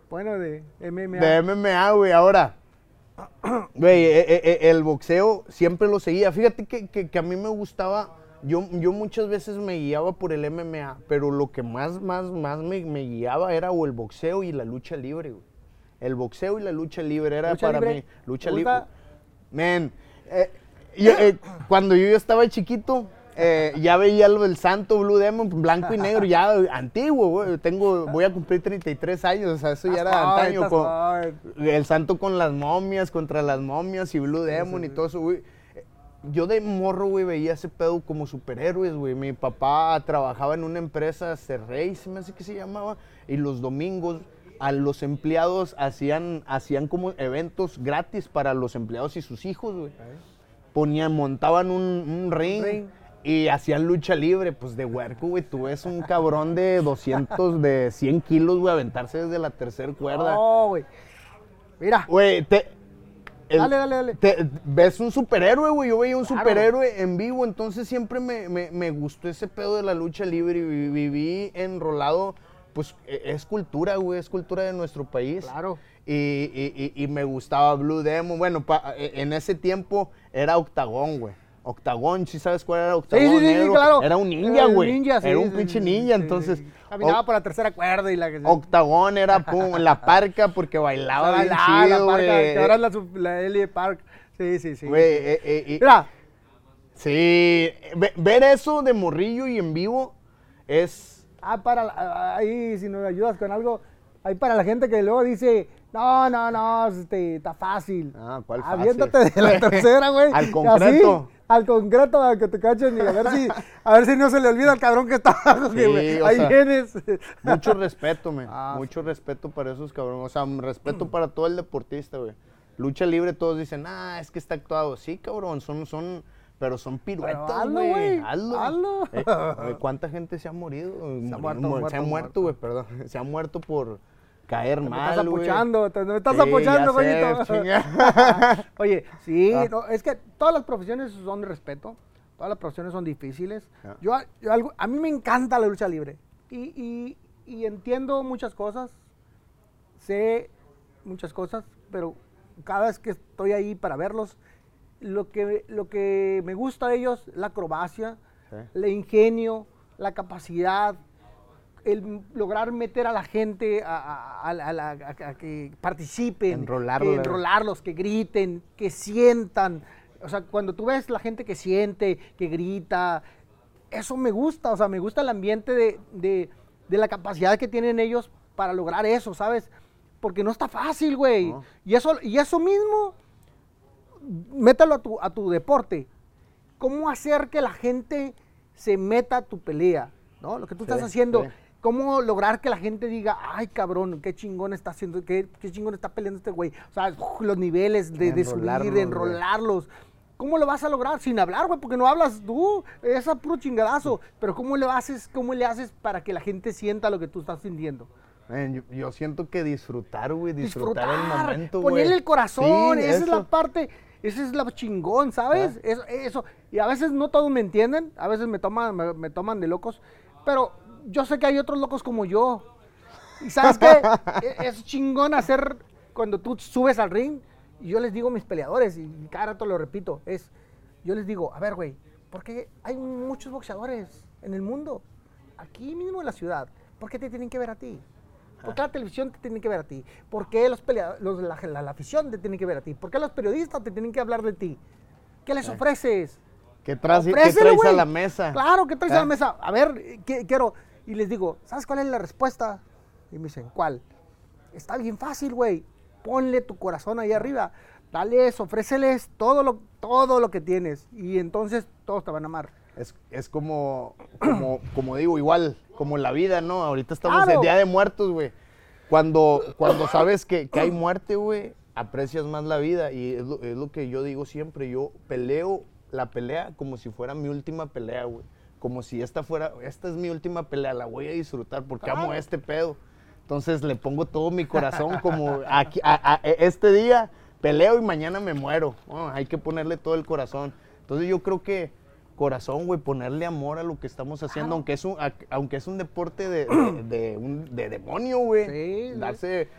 Bueno, de MMA. De MMA, güey, ahora. Güey, e- e- e- el boxeo siempre lo seguía. Fíjate que, que- que a mí me gustaba, yo, yo muchas veces me guiaba por el MMA, pero lo que más, más, más me, me guiaba era o el boxeo y la lucha libre, güey. El boxeo y la lucha libre era ¿Lucha para libre? mí. Lucha ¿Te libre. Men, eh, yo, eh, cuando yo estaba chiquito, eh, ya veía lo del Santo Blue Demon, blanco y negro, ya antiguo, güey. Tengo, voy a cumplir 33 años, o sea, eso ya era antaño. con- el santo con las momias, contra las momias y Blue Demon y todo eso, güey. Yo de morro, güey, veía ese pedo como superhéroes, güey. Mi papá trabajaba en una empresa, Cerrey, se me hace que se llamaba, y los domingos a los empleados hacían, hacían como eventos gratis para los empleados y sus hijos, güey. Ponían, montaban un, un ring, ring. y hacían lucha libre, pues de huerco, güey. Tú ves un cabrón de 200, de 100 kilos, güey, aventarse desde la tercera cuerda. No, güey. Mira. Güey, te. el- Dale, dale, dale. te- ves un superhéroe, güey. Yo veía un Claro. superhéroe en vivo, entonces siempre me, me- me gustó ese pedo de la lucha libre y vi- viví enrolado. Pues e- es cultura, güey, es cultura de nuestro país. Claro. Y, y- y- y me gustaba Blue Demon. Bueno, pa- e- en ese tiempo era Octagón, güey. Octagón, ¿sí sabes cuál era Octagón? Sí, sí, sí, sí, negro? claro. Era un ninja, güey. ninja, sí, era un sí, pinche ninja, entonces. Caminaba por la tercera cuerda y la que Octagón era pum, la parca porque bailaba bien la, chido, la parca, güey. que ahora es la, Ellie Park. Sí, sí, sí. Güey, eh, eh, Mira, sí, ve- ver eso de morrillo y en vivo es... ah, para, la- ahí, si nos ayudas con algo, ahí para la gente que luego dice, no, no, no, este, está fácil. Ah, ¿cuál fácil? Aviéntate de la tercera, güey. Al concreto. así, al concreto, a que te cachen y a ver si, a ver si no se le olvida al cabrón que está Sí, o ahí sea, vienes. Mucho respeto, man. Ah, Mucho respeto para esos cabrones. O sea, respeto para todo el deportista, güey. Lucha libre, todos dicen, ah, es que está actuado. Sí, cabrón, son, son, pero son piruetas, güey. güey, Hazlo. hazlo. Eh, güey, ¿Cuánta gente se ha morido? Se ha muerto, se ha muerto, güey, perdón. Se ha muerto por caer Me mal, estás güey. apochando, te- me estás Sí, chinga. Oye, sí, Ah. no, es que todas las profesiones son de respeto, todas las profesiones son difíciles. Ah. Yo, yo algo- a mí me encanta la lucha libre y, y- y entiendo muchas cosas, sé muchas cosas, pero cada vez que estoy ahí para verlos, lo que, lo que me gusta de ellos, la acrobacia, Sí. el ingenio, la capacidad, el lograr meter a la gente a, a- que participen, Enrolarla. que enrolarlos, que griten, que sientan. O sea, cuando tú ves la gente que siente, que grita, eso me gusta, o sea, me gusta el ambiente de, de- de la capacidad que tienen ellos para lograr eso, ¿sabes? Porque no está fácil, güey. No. Y, eso, y eso mismo, métalo a tu, a tu deporte. ¿Cómo hacer que la gente se meta a tu pelea? ¿No? Lo que tú estás haciendo. sí. ¿Cómo lograr que la gente diga, ay, cabrón, qué chingón está haciendo, qué, qué chingón está peleando este güey? O sea, los niveles de, de subir, Enrolarlos, de güey. enrolarlos. ¿Cómo lo vas a lograr? Sin hablar, güey, porque no hablas tú. Es a puro chingadazo. Pero ¿cómo le haces, cómo le haces para que la gente sienta lo que tú estás sintiendo? Man, yo, yo siento que disfrutar, güey, disfrutar, el momento, güey. ponerle el corazón, esa es la parte, esa es la chingón, ¿sabes? Eso, eso. Y a veces no todos me entienden, a veces me toman, me, me toman de locos, pero yo sé que hay otros locos como yo. Y sabes qué, E- es chingón hacer cuando tú subes al ring, y yo les digo a mis peleadores, y cada rato lo repito, es, yo les digo, a ver, güey, porque hay muchos boxeadores en el mundo, aquí mismo en la ciudad, ¿por qué te tienen que ver a ti? ¿Por qué la televisión te tiene que ver a ti? ¿Por qué los pelea- los- la, la- la afición te tiene que ver a ti? ¿Por qué los periodistas te tienen que hablar de ti? ¿Qué les ofreces? ¿Qué, traes- qué traes a la mesa? Claro, ¿qué traes a ¿Eh? la mesa? A ver, eh, ¿qué- quiero. Y les digo, ¿sabes cuál es la respuesta? Y me dicen, ¿cuál? Está bien fácil, güey. Ponle tu corazón ahí arriba. Dales, ofréceles todo lo, todo lo que tienes. Y entonces todos te van a amar. Es, es como, como, como digo, igual, como la vida, ¿no? Ahorita estamos Claro. en Día de Muertos, güey. Cuando, cuando sabes que, que hay muerte, güey, aprecias más la vida. Y es lo, es lo que yo digo siempre. Yo peleo la pelea como si fuera mi última pelea, güey. Como si esta fuera, esta es mi última pelea, la voy a disfrutar porque amo este pedo. Entonces le pongo todo mi corazón como aquí, a- a- este día peleo y mañana me muero. Bueno, hay que ponerle todo el corazón. Entonces yo creo que corazón, güey, ponerle amor a lo que estamos haciendo, aunque es un, a- aunque es un deporte de, de, de un, de demonio, güey. Sí. Darse,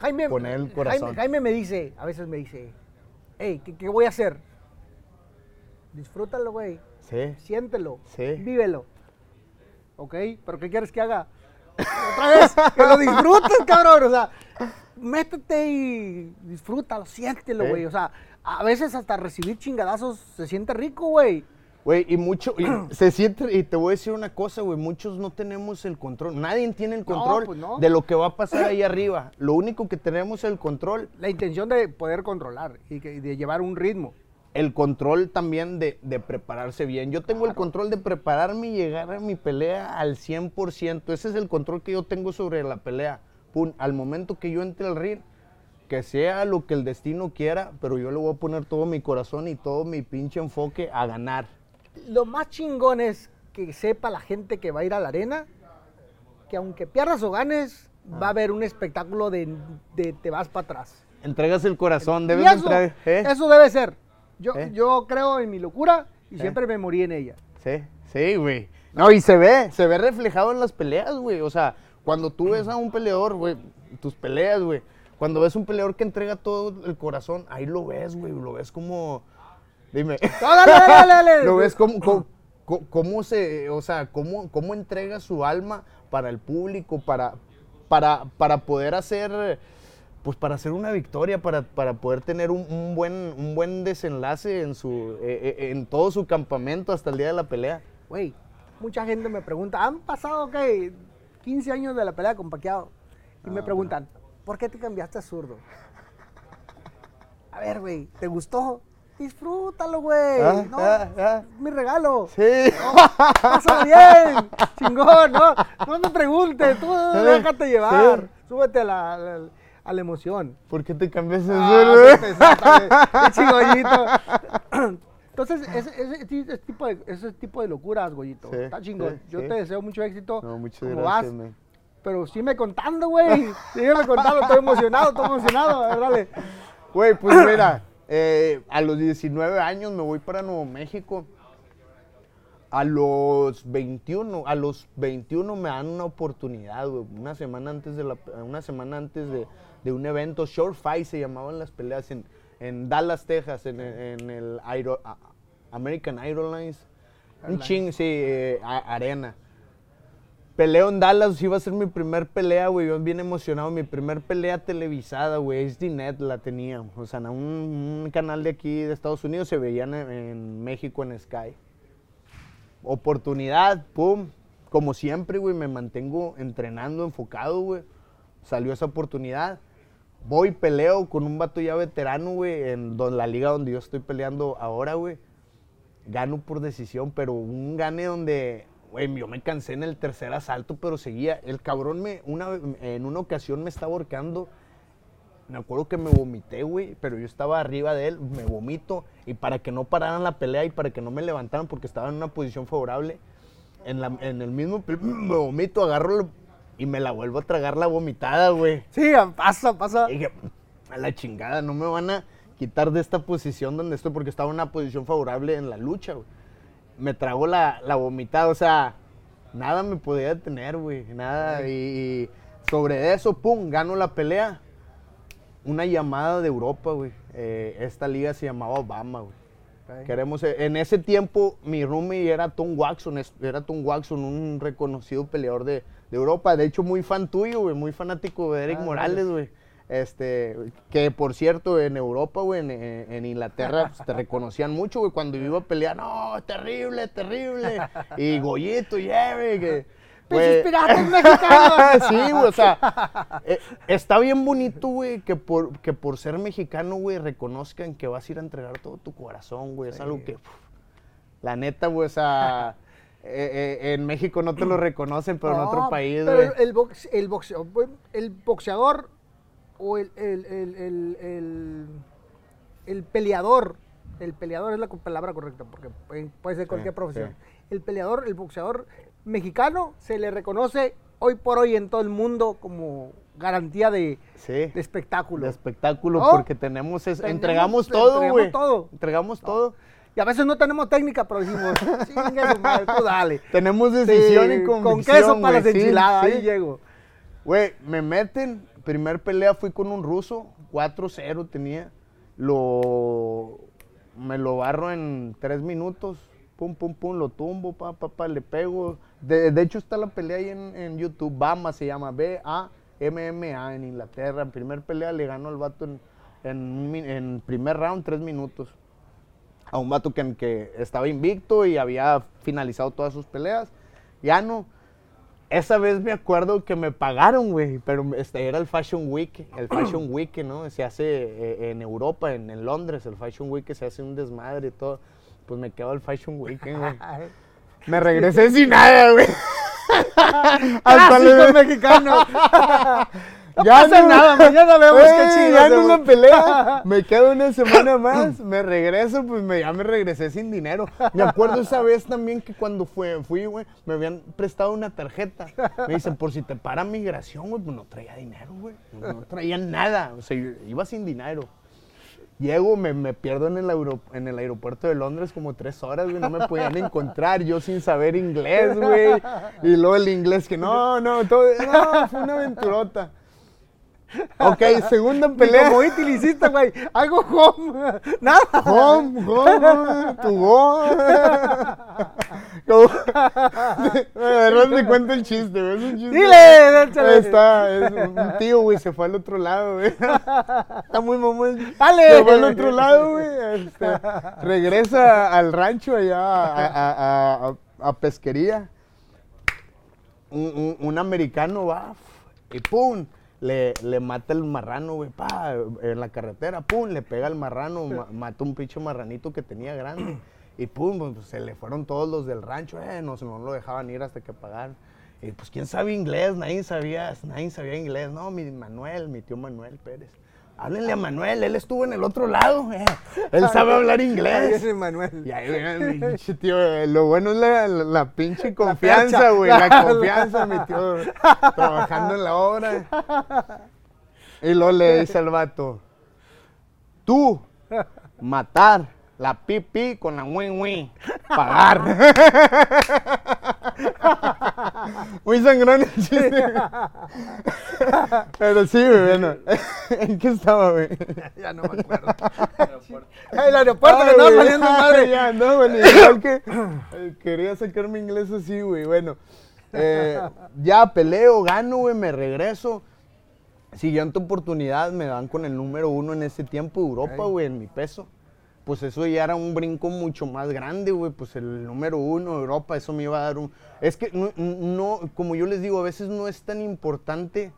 Jaime, Poner el corazón. Jaime, Jaime me dice, a veces me dice, hey, ¿qué, qué voy a hacer? Disfrútalo, güey. sí, Siéntelo. Sí. Vívelo. ¿Ok? ¿Pero qué quieres que haga? Otra vez, que lo disfrutes, cabrón. O sea, métete y disfrútalo, siéntelo, güey. O sea, a veces hasta recibir chingadazos se siente rico, güey. Güey, y mucho, y se siente, y te voy a decir una cosa, güey, muchos no tenemos el control, nadie tiene el No, control pues no. de lo que va a pasar ahí arriba. Lo único que tenemos es el control La intención de poder controlar y que- de llevar un ritmo. el control también de, de prepararse bien. Yo tengo el control de prepararme y llegar a mi pelea al 100%. Ese es el control que yo tengo sobre la pelea. Pum, al momento que yo entre al ring, que sea lo que el destino quiera, pero yo le voy a poner todo mi corazón y todo mi pinche enfoque a ganar. Lo más chingón es que sepa la gente que va a ir a la arena que aunque pierdas o ganes, va a haber un espectáculo de, de te vas para atrás. Entregas el corazón, debes eso. ¿eh? eso debe ser. Yo, ¿Eh? yo creo en mi locura y ¿Eh? siempre me morí en ella. Sí, sí, güey. No, y se ve, se ve reflejado en las peleas, güey. O sea, cuando tú ves a un peleador, güey, tus peleas, güey. Cuando ves un peleador que entrega todo el corazón, ahí lo ves, güey. Lo ves como. Dime. No, dale, dale, dale. lo ves como. como cómo se, o sea, cómo, cómo entrega su alma para el público, para, para, para poder hacer, pues para hacer una victoria, para, para poder tener un, un buen, un buen desenlace en su, eh, en todo su campamento hasta el día de la pelea. Güey, mucha gente me pregunta, ¿han pasado qué? 15 años de la pelea con Paquiao. Y Ah, me preguntan, ¿por qué te cambiaste a zurdo? A ver, güey, ¿te gustó? Disfrútalo, güey. Ah, no, ah, ah. mi regalo. Sí. Pásalo bien, chingón, no, no me preguntes, tú déjate llevar, Sí. súbete a la, a la- a la emoción. ¿Por qué te cambiaste de qué chingollito. Entonces, ese, ese, ese tipo de, ese tipo de locuras, Goyito, Sí, está chingón. sí, Yo sí. te deseo mucho éxito. No, muchas gracias, vas, man. Pero sígueme contando, güey. Sígueme contando, estoy emocionado, estoy emocionado. A ver, dale. Güey, pues mira, eh, a los 19 años me voy para Nuevo México. A los 21, a los 21 me dan una oportunidad, güey. Una semana antes de la, una semana antes de, de un evento, Short Fight se llamaban las peleas en, en Dallas, Texas, en, el- en el Aero- American Airlines. Un ching, sí, eh, a- arena. Peleo en Dallas, iba a ser mi primer pelea, güey. Yo bien emocionado. Mi primer pelea televisada, güey. HDNet la tenía. O sea, en un, canal de aquí de Estados Unidos se veían en, en México en Sky. Oportunidad, pum. Como siempre, güey, me mantengo entrenando, enfocado, güey. Salió esa oportunidad. Voy, peleo con un vato ya veterano, güey, en don- la liga donde yo estoy peleando ahora, güey gano por decisión, pero un gane donde, güey, yo me cansé en el tercer asalto, pero seguía. El cabrón me, una, en una ocasión me estaba ahorcando. Me acuerdo que me vomité, güey, pero yo estaba arriba de él, me vomito, y para que no pararan la pelea y para que no me levantaran porque estaba en una posición favorable, en, la- en el mismo, me vomito, agarro y me la vuelvo a tragar la vomitada, güey. Sí, pasa, pasa. Y dije, a la chingada, no me van a quitar de esta posición donde estoy porque estaba en una posición favorable en la lucha, güey. Me tragó la, la vomitada, o sea, nada me podía detener, güey, nada. Y, sobre eso, pum, gano la pelea. Una llamada de Europa, güey. Eh, esta liga se llamaba Obama, güey. Queremos, eh, en ese tiempo mi roomie era Tom Watson, era Tom Watson, un reconocido peleador de, de Europa, de hecho muy fan tuyo, güey, muy fanático de Eric Ah, Morales, güey. Este, que por cierto, en Europa, güey, en, en- Inglaterra, pues, te reconocían mucho, güey, cuando yo iba a pelear, no, terrible, terrible. Y Goyito, Jerry, que... ¡Pinches güey, piratas mexicanos! sí, güey, o sea, eh, está bien bonito, güey, que por, que por ser mexicano, güey, reconozcan que vas a ir a entregar todo tu corazón, güey. Es algo que La neta, güey, o sea, eh, eh, en México no te lo reconocen, pero en otro país, pero el box- el boxeo- el boxeador o el, el- el- el- el- el peleador, el peleador es la palabra correcta, porque puede, ser cualquier Sí, profesión. sí. El peleador, el boxeador mexicano se le reconoce hoy por hoy en todo el mundo como garantía de, Sí. de espectáculo. De espectáculo, ¿No? porque tenemos, es- Tenemos- entregamos todo, entregamos todo. Entregamos todo. Y a veces no tenemos técnica, pero decimos, chingue madre, tú dale. Tenemos decisión Sí, y con convicción, queso para las enchiladas, sí. ahí llego. Güey, me meten. Primer pelea fui con un ruso. 4-0 tenía. Lo. Me lo barro en 3 minutos. Pum, pum, pum. Lo tumbo, pa, pa, pa. Le pego. De, de hecho, está la pelea ahí en, en YouTube. Bama se llama. B-A-M-M-A en Inglaterra. En primer pelea le ganó al vato en, en, primer round, 3 minutos. A un vato que, que estaba invicto y había finalizado todas sus peleas. Ya no. Esa vez me acuerdo que me pagaron, güey, pero este era el Fashion Week, el Fashion Week, ¿no? Se hace eh, en Europa, en, en Londres, el Fashion Week se hace un desmadre y todo. Pues me quedo el Fashion Week, güey. Me regresé sin nada, güey. Hasta le- mexicano. No Ya pasa no- nada, mañana vemos qué Güey, chido Ya en una pelea, me quedo una semana más, me regreso, pues me, ya me regresé sin dinero. Me acuerdo esa vez también que cuando fue, fui, güey, me habían prestado una tarjeta. Me dicen, por si te para migración, güey, pues no traía dinero, güey. No, traía nada, o sea, iba sin dinero. Llego, me, me pierdo en el, aero- en el aeropuerto de Londres como tres horas, güey, no me podían encontrar, yo sin saber inglés, güey. Y luego el inglés que no, no, todo, no, fue una aventurota. Ok, segunda Ni pelea. como Iti le hiciste, güey. Algo home. Nada. Home, home, tu home. Como- verdad te cuento el chiste, güey. Es un chiste. Dile, échale. Está, es un tío, güey, se fue al otro lado, güey. Está muy mamón. Dale. Se fue al otro lado, güey. este, regresa al rancho allá a, a- a- a- a pesquería. Un, un- un americano va y pum, le, le mata el marrano, güey, pa, en la carretera, pum, le pega al marrano, ma- mata un pinche marranito que tenía grande. Y pum, pues, se le fueron todos los del rancho, eh, no, no lo dejaban ir hasta que pagaran. Y pues, ¿quién sabe inglés? Nadie sabía, nadie sabía inglés. No, mi Manuel, mi tío Manuel Pérez. Háblenle a Manuel, él estuvo en el otro lado, eh. Él sabe hablar Ahí inglés. Manuel. Y ahí pinche tío, eh, lo bueno es la, la- la pinche confianza, güey, la, confianza, mi tío, trabajando en la obra. Y luego le dice al vato, tú, matar la pipi con la win win, pagar. Muy sangrón el chiste. Pero sí, güey, bueno, ¿en qué estaba, güey? Ya no me acuerdo. El aeropuerto Ay, que estaba saliendo madre. Ya, no, güey, igual que eh, quería sacar mi inglés así, güey. Bueno, eh, ya peleo, gano, güey, me regreso. Siguiente oportunidad me dan con el número uno en ese tiempo, Europa, güey, en mi peso. Pues eso ya era un brinco mucho más grande, güey. Pues el número uno, Europa, eso me iba a dar un. Es que no, no, como yo les digo, a veces no es tan importante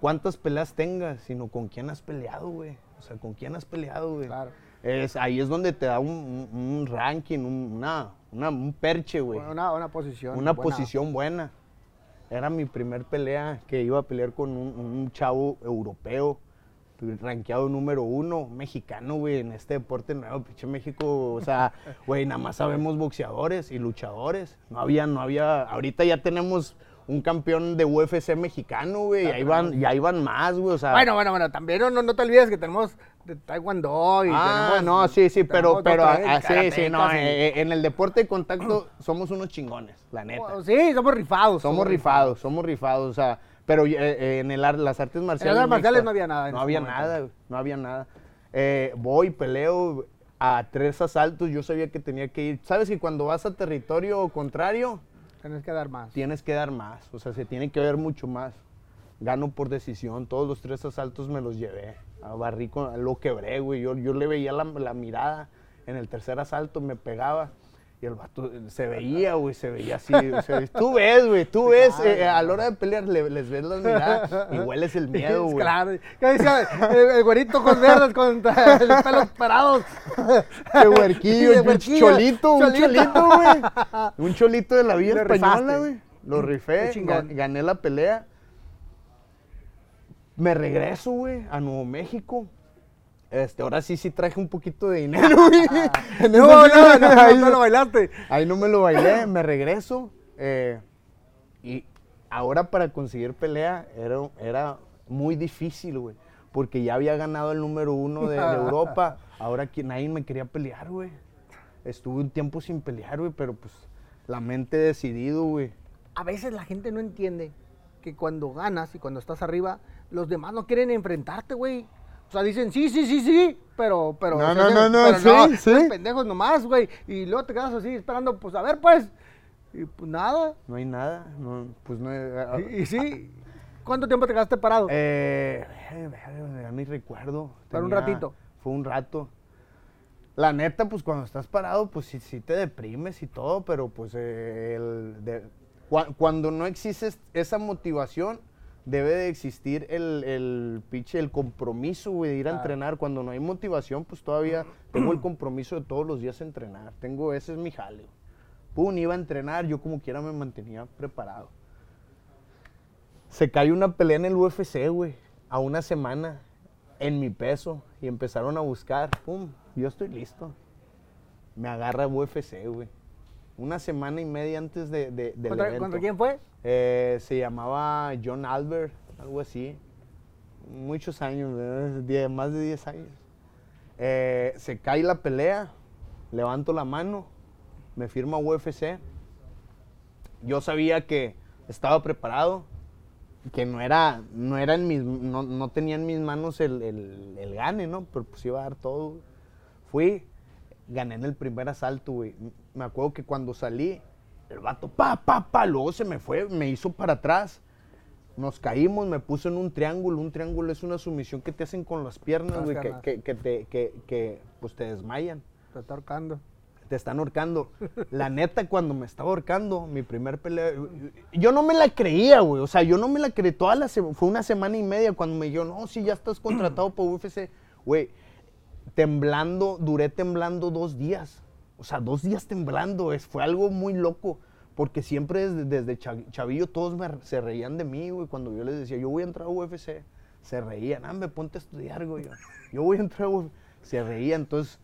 cuántas peleas tengas, sino con quién has peleado, güey. O sea, con quién has peleado, güey. Claro. Es, ahí es donde te da un, un- un ranking, un, una, una- un perche, güey. Una, una posición. Una buena. posición buena. Era mi primer pelea que iba a pelear con un, un chavo europeo, rankeado número uno, mexicano, güey, en este deporte nuevo, pinche México. O sea, güey, nada más sabemos boxeadores y luchadores. No había, no había. Ahorita ya tenemos un campeón de UFC mexicano, güey, y ahí van, y ahí van más, güey. O sea, Bueno, bueno, bueno, también no, no, te olvides que tenemos de Taekwondo y Ah, tenemos- no, sí, sí, pero, pero, ah, sí, sí, no, y- eh, eh, en el deporte de contacto somos unos chingones, la neta. Oh, Sí, somos rifados. Somos rifados, somos rifados, o sea, pero eh, eh, en el las artes marciales. artes marciales mixtas, no había nada en No había momento. nada, no había nada. Eh, voy, peleo a tres asaltos, yo sabía que tenía que ir. ¿Sabes que cuando vas a territorio contrario, Tienes que dar más. tienes que dar más, o sea, se tiene que ver mucho más. Gano por decisión, todos los tres asaltos me los llevé. A barrí con, lo quebré, güey. Yo, yo le veía la, la mirada en el tercer asalto, me pegaba. Y el vato eh, se veía, güey, se veía así. o sea, tú ves, güey, tú ves, eh, a la hora de pelear le- les ves las miradas y hueles el miedo, güey. Claro. ¿Qué decía? El, el güerito con verdes el pelos parados. Qué huerquillo, de un cholito, un Cholito. güey. Un cholito de la vida española, güey. Lo rifé, gané la pelea. Me regreso, güey, a Nuevo México. Este, ahora sí, sí traje un poquito de dinero, güey. En No, no, no, ahí no, no lo bailaste. Ahí no me lo bailé, me regreso. eh, y ahora para conseguir pelea era, era muy difícil, güey. Porque ya había ganado el número uno de, de Europa. Ahora que nadie me quería pelear, güey. Estuve un tiempo sin pelear, güey, pero pues la mente decidido, güey. A veces la gente no entiende que cuando ganas y cuando estás arriba, los demás no quieren enfrentarte, güey. Sea, dicen, sí, sí, sí, sí, pero, pero... No, no, no, no, pero sí, sí. son pendejos nomás, güey. Y luego te quedas así esperando, pues, a ver, pues. Y pues nada. No hay nada, no, pues no hay- Y, y sí. ¿Cuánto tiempo te quedaste parado? Eh, eh, ni recuerdo. Para un ratito. Fue un rato. La neta, pues cuando estás parado, pues sí, sí te deprimes y todo, pero pues eh, el de- cua- cuando no existe es- esa motivación, debe de existir el, el pinche, el compromiso, güey, de ir a entrenar. Cuando no hay motivación, pues todavía tengo el compromiso de todos los días entrenar. Tengo, ese es mi jale. Pum, iba a entrenar, yo como quiera me mantenía preparado. Se cayó una pelea en el UFC, güey, a una semana, en mi peso, y empezaron a buscar. Pum, yo estoy listo. Me agarra UFC, güey. Una semana y media antes de, de- del ¿Contra, evento. contra quién fue? Eh, se llamaba John Albert, algo así. Muchos años, más de 10 años. Eh, se cae la pelea, levanto la mano, me firma UFC. Yo sabía que estaba preparado, que no era, no era en mis, no, no tenía en mis manos el, el- el gane, ¿no? Pero pues iba a dar todo. Fui, gané en el primer asalto, güey. Me acuerdo que cuando salí, el vato, pa, pa, pa, luego se me fue, me hizo para atrás. Nos caímos, me puso en un triángulo. Un triángulo es una sumisión que te hacen con las piernas, güey, que, que, que te, que, que, pues te desmayan Te está ahorcando. te están ahorcando. La neta, cuando me estaba ahorcando, mi primer pelea, yo no me la creía, güey. O sea, yo no me la creí. Toda la fue una semana y media cuando me dijeron, no, sí, ya estás contratado por UFC. Güey, temblando, duré temblando dos días. O sea, dos días temblando. Es, fue algo muy loco. Porque siempre desde, desde cha- chavillo todos me- se reían de mí, güey. Cuando yo les decía, yo voy a entrar a UFC. Se reían, ah, me ponte a estudiar, güey. Yo, yo voy a entrar a UFC. Se reían. Entonces,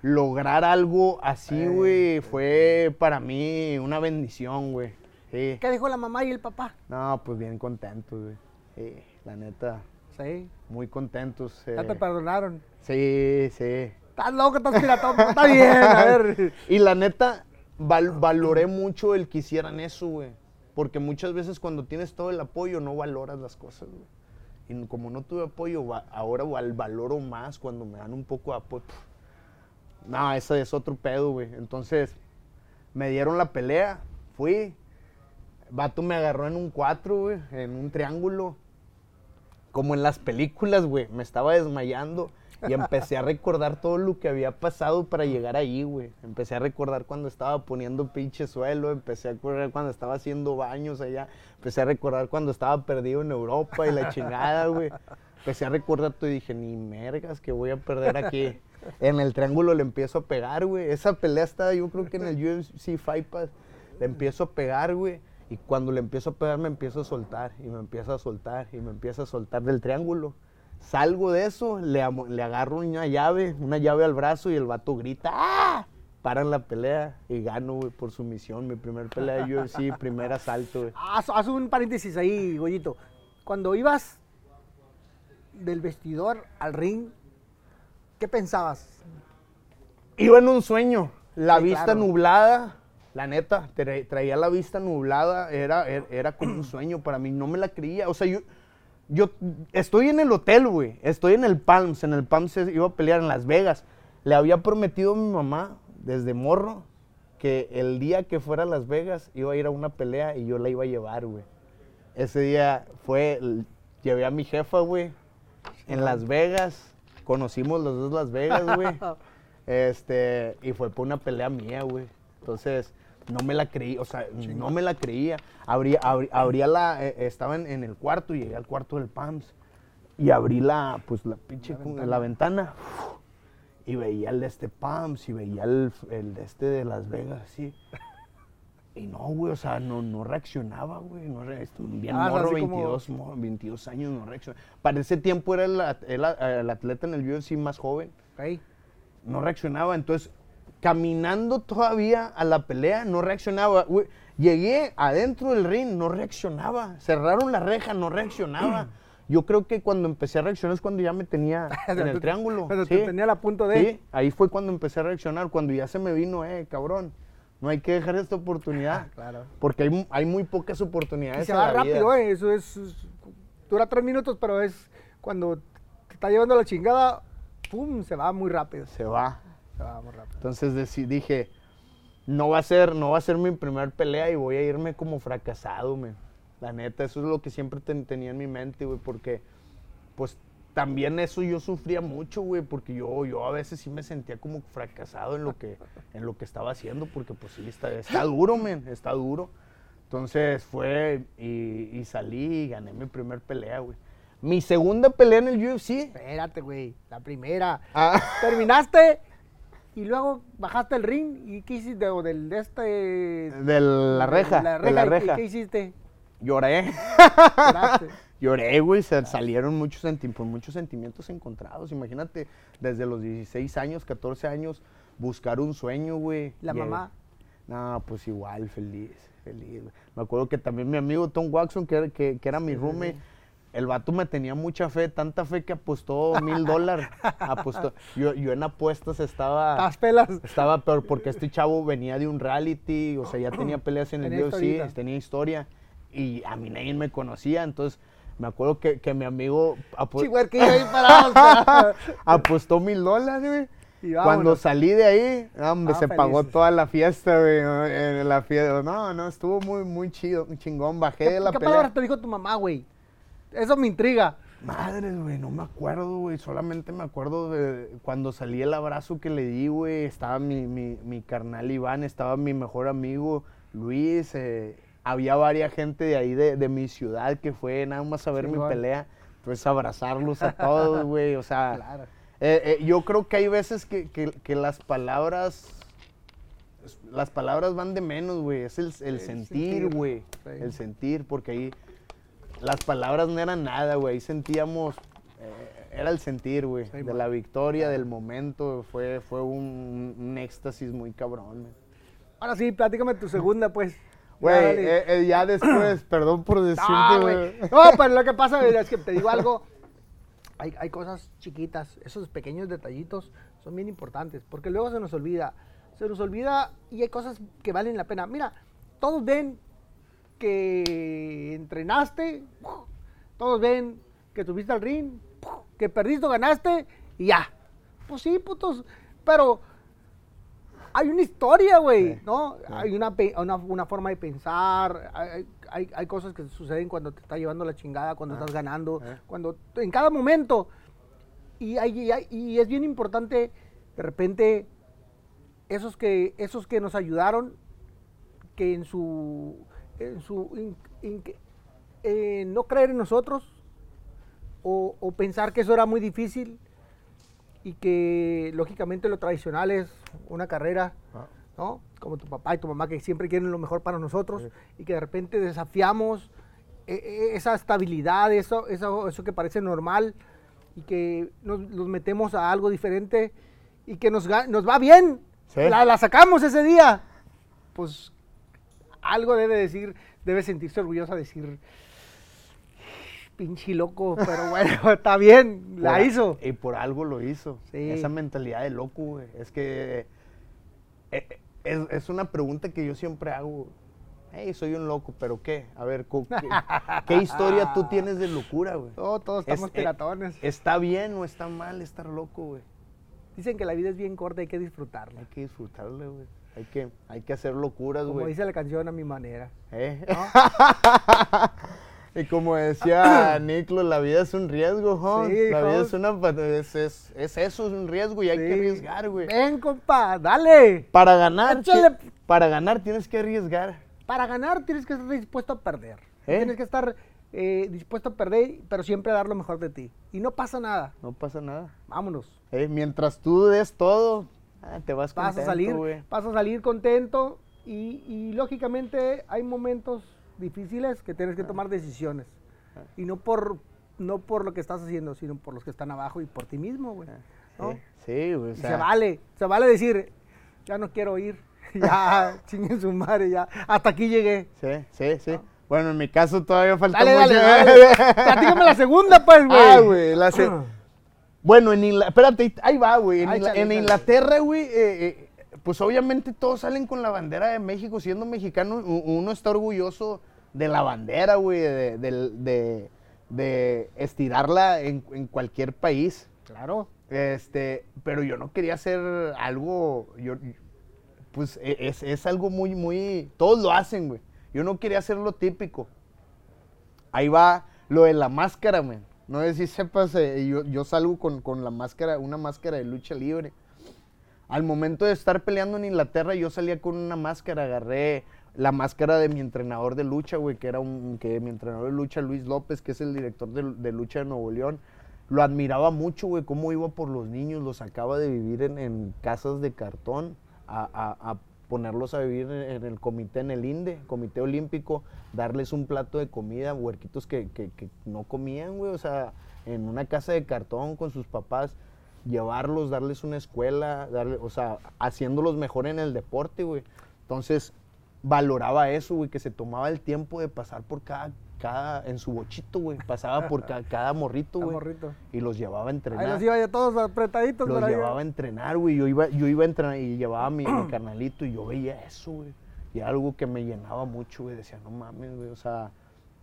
lograr algo así, güey, fue para mí una bendición, güey. Sí. ¿Qué dijo la mamá y el papá? No, pues bien contentos, güey. Sí, la neta, Sí. muy contentos. Ya eh. te perdonaron. Sí, sí. Estás loco, estás piratón. Está bien, a ver. Y la neta, val- valoré mucho el que hicieran eso, güey. Porque muchas veces cuando tienes todo el apoyo no valoras las cosas, güey. Y como no tuve apoyo, va- ahora val- valoro más cuando me dan un poco de apoyo. No, ese es otro pedo, güey. Entonces, me dieron la pelea, fui. Vato me agarró en un 4, güey, en un triángulo. Como en las películas, güey. Me estaba desmayando y empecé a recordar todo lo que había pasado para llegar ahí, güey. Empecé a recordar cuando estaba poniendo pinche suelo, empecé a recordar cuando estaba haciendo baños allá, empecé a recordar cuando estaba perdido en Europa y la chingada, güey. Empecé a recordar todo y dije, ni mergas que voy a perder aquí. En el triángulo le empiezo a pegar, güey. Esa pelea está, yo creo que en el UFC Fight Pass. Le empiezo a pegar, güey. Y cuando le empiezo a pegar, me empiezo a soltar. Y me empieza a soltar. Y me empieza a soltar del triángulo. Salgo de eso, le, le agarro una llave, una llave al brazo y el vato grita, ¡ah! Paran la pelea y gano, güey, por sumisión. Mi primer pelea de UFC, primer asalto, güey. Haz, haz un paréntesis ahí, Goyito. Cuando ibas del vestidor al ring, ¿qué pensabas? Iba en un sueño, la Sí, vista claro. nublada, la neta, tra- traía la vista nublada, era, era, era como un sueño para mí, no me la creía. O sea, yo, yo estoy en el hotel, güey, estoy en el Palms, en el Palms iba a pelear en Las Vegas. Le había prometido a mi mamá desde morro que el día que fuera a Las Vegas iba a ir a una pelea y yo la iba a llevar, güey. Ese día fue, llevé a mi jefa, güey, en Las Vegas. Conocimos los dos Las Vegas, güey. Este, y fue por una pelea mía, güey. Entonces, no me la creí, o sea, no me la creía. Abría, abrí- abría la, eh, estaba en, en el cuarto, llegué al cuarto del PAMS y abrí la, pues la pinche, la ventana. y veía el de este PAMS y veía el, el de este de Las Vegas, así. Y no, güey, o sea, no, no reaccionaba, güey. No re- estu- bien Ah, morro, así como- 22, mo- 22 años, no reaccionaba. Para ese tiempo era el, el el atleta en el UFC más joven. No reaccionaba. Entonces, caminando todavía a la pelea, no reaccionaba. güey. Llegué adentro del ring, no reaccionaba. Cerraron la reja, no reaccionaba. Yo creo que cuando empecé a reaccionar es cuando ya me tenía en el triángulo. Cuando sí. te tenía a punto de. Sí, ahí fue cuando empecé a reaccionar, cuando ya se me vino, eh, cabrón, no hay que dejar esta oportunidad. Ah, claro. Porque hay, hay muy pocas oportunidades. Y se va la vida. rápido, eh. Eso es, es- Dura tres minutos, pero es cuando te está llevando la chingada, pum, se va muy rápido. Se va. Rápido. Entonces deci- dije, no va a ser, no va a ser mi primer pelea y voy a irme como fracasado, men. La neta, eso es lo que siempre ten- tenía en mi mente, güey, porque pues también eso yo sufría mucho, güey, porque yo, yo a veces sí me sentía como fracasado en lo que, en lo que estaba haciendo, porque pues sí, está, está duro, men, está duro. Entonces fue y, y salí y gané mi primer pelea, güey. Mi segunda pelea en el UFC. Espérate, güey. La primera. Ah, Terminaste y luego bajaste el ring y ¿qué hiciste? O del de este. de la reja, La de la reja. ¿y reja. ¿Qué hiciste? Lloré. Lloré, güey, se salieron muchos, senti- pues, muchos sentimientos encontrados. Imagínate, desde los 16 años, 14 años, buscar un sueño, güey. La mamá. No, pues igual, feliz, feliz. Me acuerdo que también mi amigo Tom Watson, que, era- que, que era mi roommate, el vato me tenía mucha fe, tanta fe que apostó mil dólares. Apostó. Yo, yo en apuestas estaba... Las pelas. Estaba peor porque este chavo venía de un reality, o sea, ya tenía peleas en el Tenía UFC, historita. tenía historia y a mí nadie me conocía, entonces me acuerdo que, que mi amigo apostó mil dólares, güey. Y Cuando salí de ahí, hombre, Ah, se pagó toda la fiesta, güey, en la fiesta. No, no, estuvo muy, muy chido, muy chingón. Bajé de ¿Qué, la qué pelea. palabras te dijo tu mamá, güey? Eso me intriga. Madres, güey, no me acuerdo, güey. Solamente me acuerdo de cuando salí el abrazo que le di, güey. Estaba mi, mi, mi carnal Iván, estaba mi mejor amigo Luis. eh, había varias gente de ahí de, de mi ciudad que fue nada más a ver mi pelea. Pues abrazarlos a todos, güey. O sea, Claro. eh, eh, yo creo que hay veces que, que- que las palabras. Las palabras van de menos, güey. Es el, el El sentir, sentir, güey. sí. El sentir, porque ahí las palabras no eran nada, güey. Sentíamos, eh, era el sentir, güey, Sí, de man. la victoria, del momento. Fue, fue un, un éxtasis muy cabrón. Ahora sí, platícame tu segunda, pues. Ya, Güey, dale. eh, eh, ya después, perdón por decirte, No, güey. güey. No, pero lo que pasa es que te digo algo. Hay, hay cosas chiquitas, esos pequeños detallitos son bien importantes, porque luego se nos olvida. Se nos olvida y hay cosas que valen la pena. Mira, todos ven que entrenaste, todos ven que tuviste al ring, que perdiste o ganaste y ya. Pues sí, putos, pero hay una historia, güey, Sí, ¿no? sí. Hay una, una, una forma de pensar, hay, hay, hay cosas que suceden cuando te está llevando la chingada, cuando estás ganando, eh. cuando en cada momento. Y, hay- y hay- y es bien importante, de repente, esos que, esos que nos ayudaron, que en su, en su in- in- eh, no creer en nosotros, o, o pensar que eso era muy difícil, y que lógicamente lo tradicional es una carrera, Ah. ¿no? Como tu papá y tu mamá que siempre quieren lo mejor para nosotros y que de repente desafiamos eh, eh, esa estabilidad, eso, eso, eso que parece normal y que nos, nos metemos a algo diferente y que nos, nos va bien, Sí. la, la sacamos ese día, pues algo debe decir, debe sentirse orgullosa decir, pinche loco, pero bueno, está bien, la Por hizo. Y por algo lo hizo. Sí. Esa mentalidad de loco, güey. Es que eh, eh, es, es una pregunta que yo siempre hago. Hey, soy un loco, pero ¿qué? A ver, ¿qué, qué historia tú tienes de locura, güey? Oh, todos Es- estamos eh, piratones. ¿Está bien o está mal estar loco, güey? Dicen que la vida es bien corta, hay que disfrutarla. Hay que disfrutarle, güey. Hay que, hay que hacer locuras, Como güey. dice la canción a mi manera. ¿Eh? y como decía Niclo, la vida es un riesgo, Hans. Sí, la vida es una es, es, es eso, es un riesgo y hay que arriesgar, güey. Ven, compa, dale. Para ganar, Échale ¿qué, para ganar tienes que arriesgar. Para ganar tienes que estar dispuesto a perder. ¿Eh? Tienes que estar eh, dispuesto a perder, pero siempre dar lo mejor de ti. Y no pasa nada. No pasa nada. Vámonos. Eh, mientras tú des todo, ah, te vas Vas a contento, salir, güey. vas a salir contento y, y lógicamente hay momentos difíciles que tienes que tomar decisiones. Y no por, no por lo que estás haciendo, sino por los que están abajo y por ti mismo, güey. ¿no? Sí, sí, güey. o sea, se vale, se vale decir, ya no quiero ir, ya, chinguen su madre, ya, hasta aquí llegué. Sí, sí, sí. Bueno, en mi caso todavía falta Dale, mucho. dale, dale. Platícame la segunda, pues, güey. Ah, güey, la se- Bueno, en Inglaterra, espérate, ahí va, güey. En, Ay, Ingla- chale, en chale. Inglaterra, güey, eh, eh, pues obviamente todos salen con la bandera de México. Siendo mexicano, uno está orgulloso de la bandera, güey, de, de- de estirarla en, en cualquier país. Claro. Este, pero yo no quería hacer algo, yo, pues e- es, es algo muy, muy, todos lo hacen, güey. Yo no quería hacer lo típico. Ahí va lo de la máscara, man. No sé si sepas, eh, yo, salgo con, con la máscara, una máscara de lucha libre. Al momento de estar peleando en Inglaterra, yo salía con una máscara, agarré la máscara de mi entrenador de lucha, güey, que era un, que mi entrenador de lucha, Luis López, que es el director de, de lucha de Nuevo León. Lo admiraba mucho, güey, cómo iba por los niños, los sacaba de vivir en, en casas de cartón, a, a- a ponerlos a vivir en, el comité, en el INDE, Comité Olímpico, darles un plato de comida, huerquitos que, que- que no comían, güey, o sea, en una casa de cartón con sus papás, llevarlos, darles una escuela, darle, o sea, haciéndolos mejor en el deporte, güey. Entonces, valoraba eso, güey, que se tomaba el tiempo de pasar por cada, cada, en su bochito, güey, pasaba por ca- cada morrito, güey. morrito. Y los llevaba a entrenar. Ahí los iba ya todos apretaditos Los por ahí. llevaba a entrenar, güey. Yo iba, yo iba a entrenar y llevaba a mi, mi carnalito y yo veía eso, güey. Y algo que me llenaba mucho, güey. Decía, no mames, güey. O sea,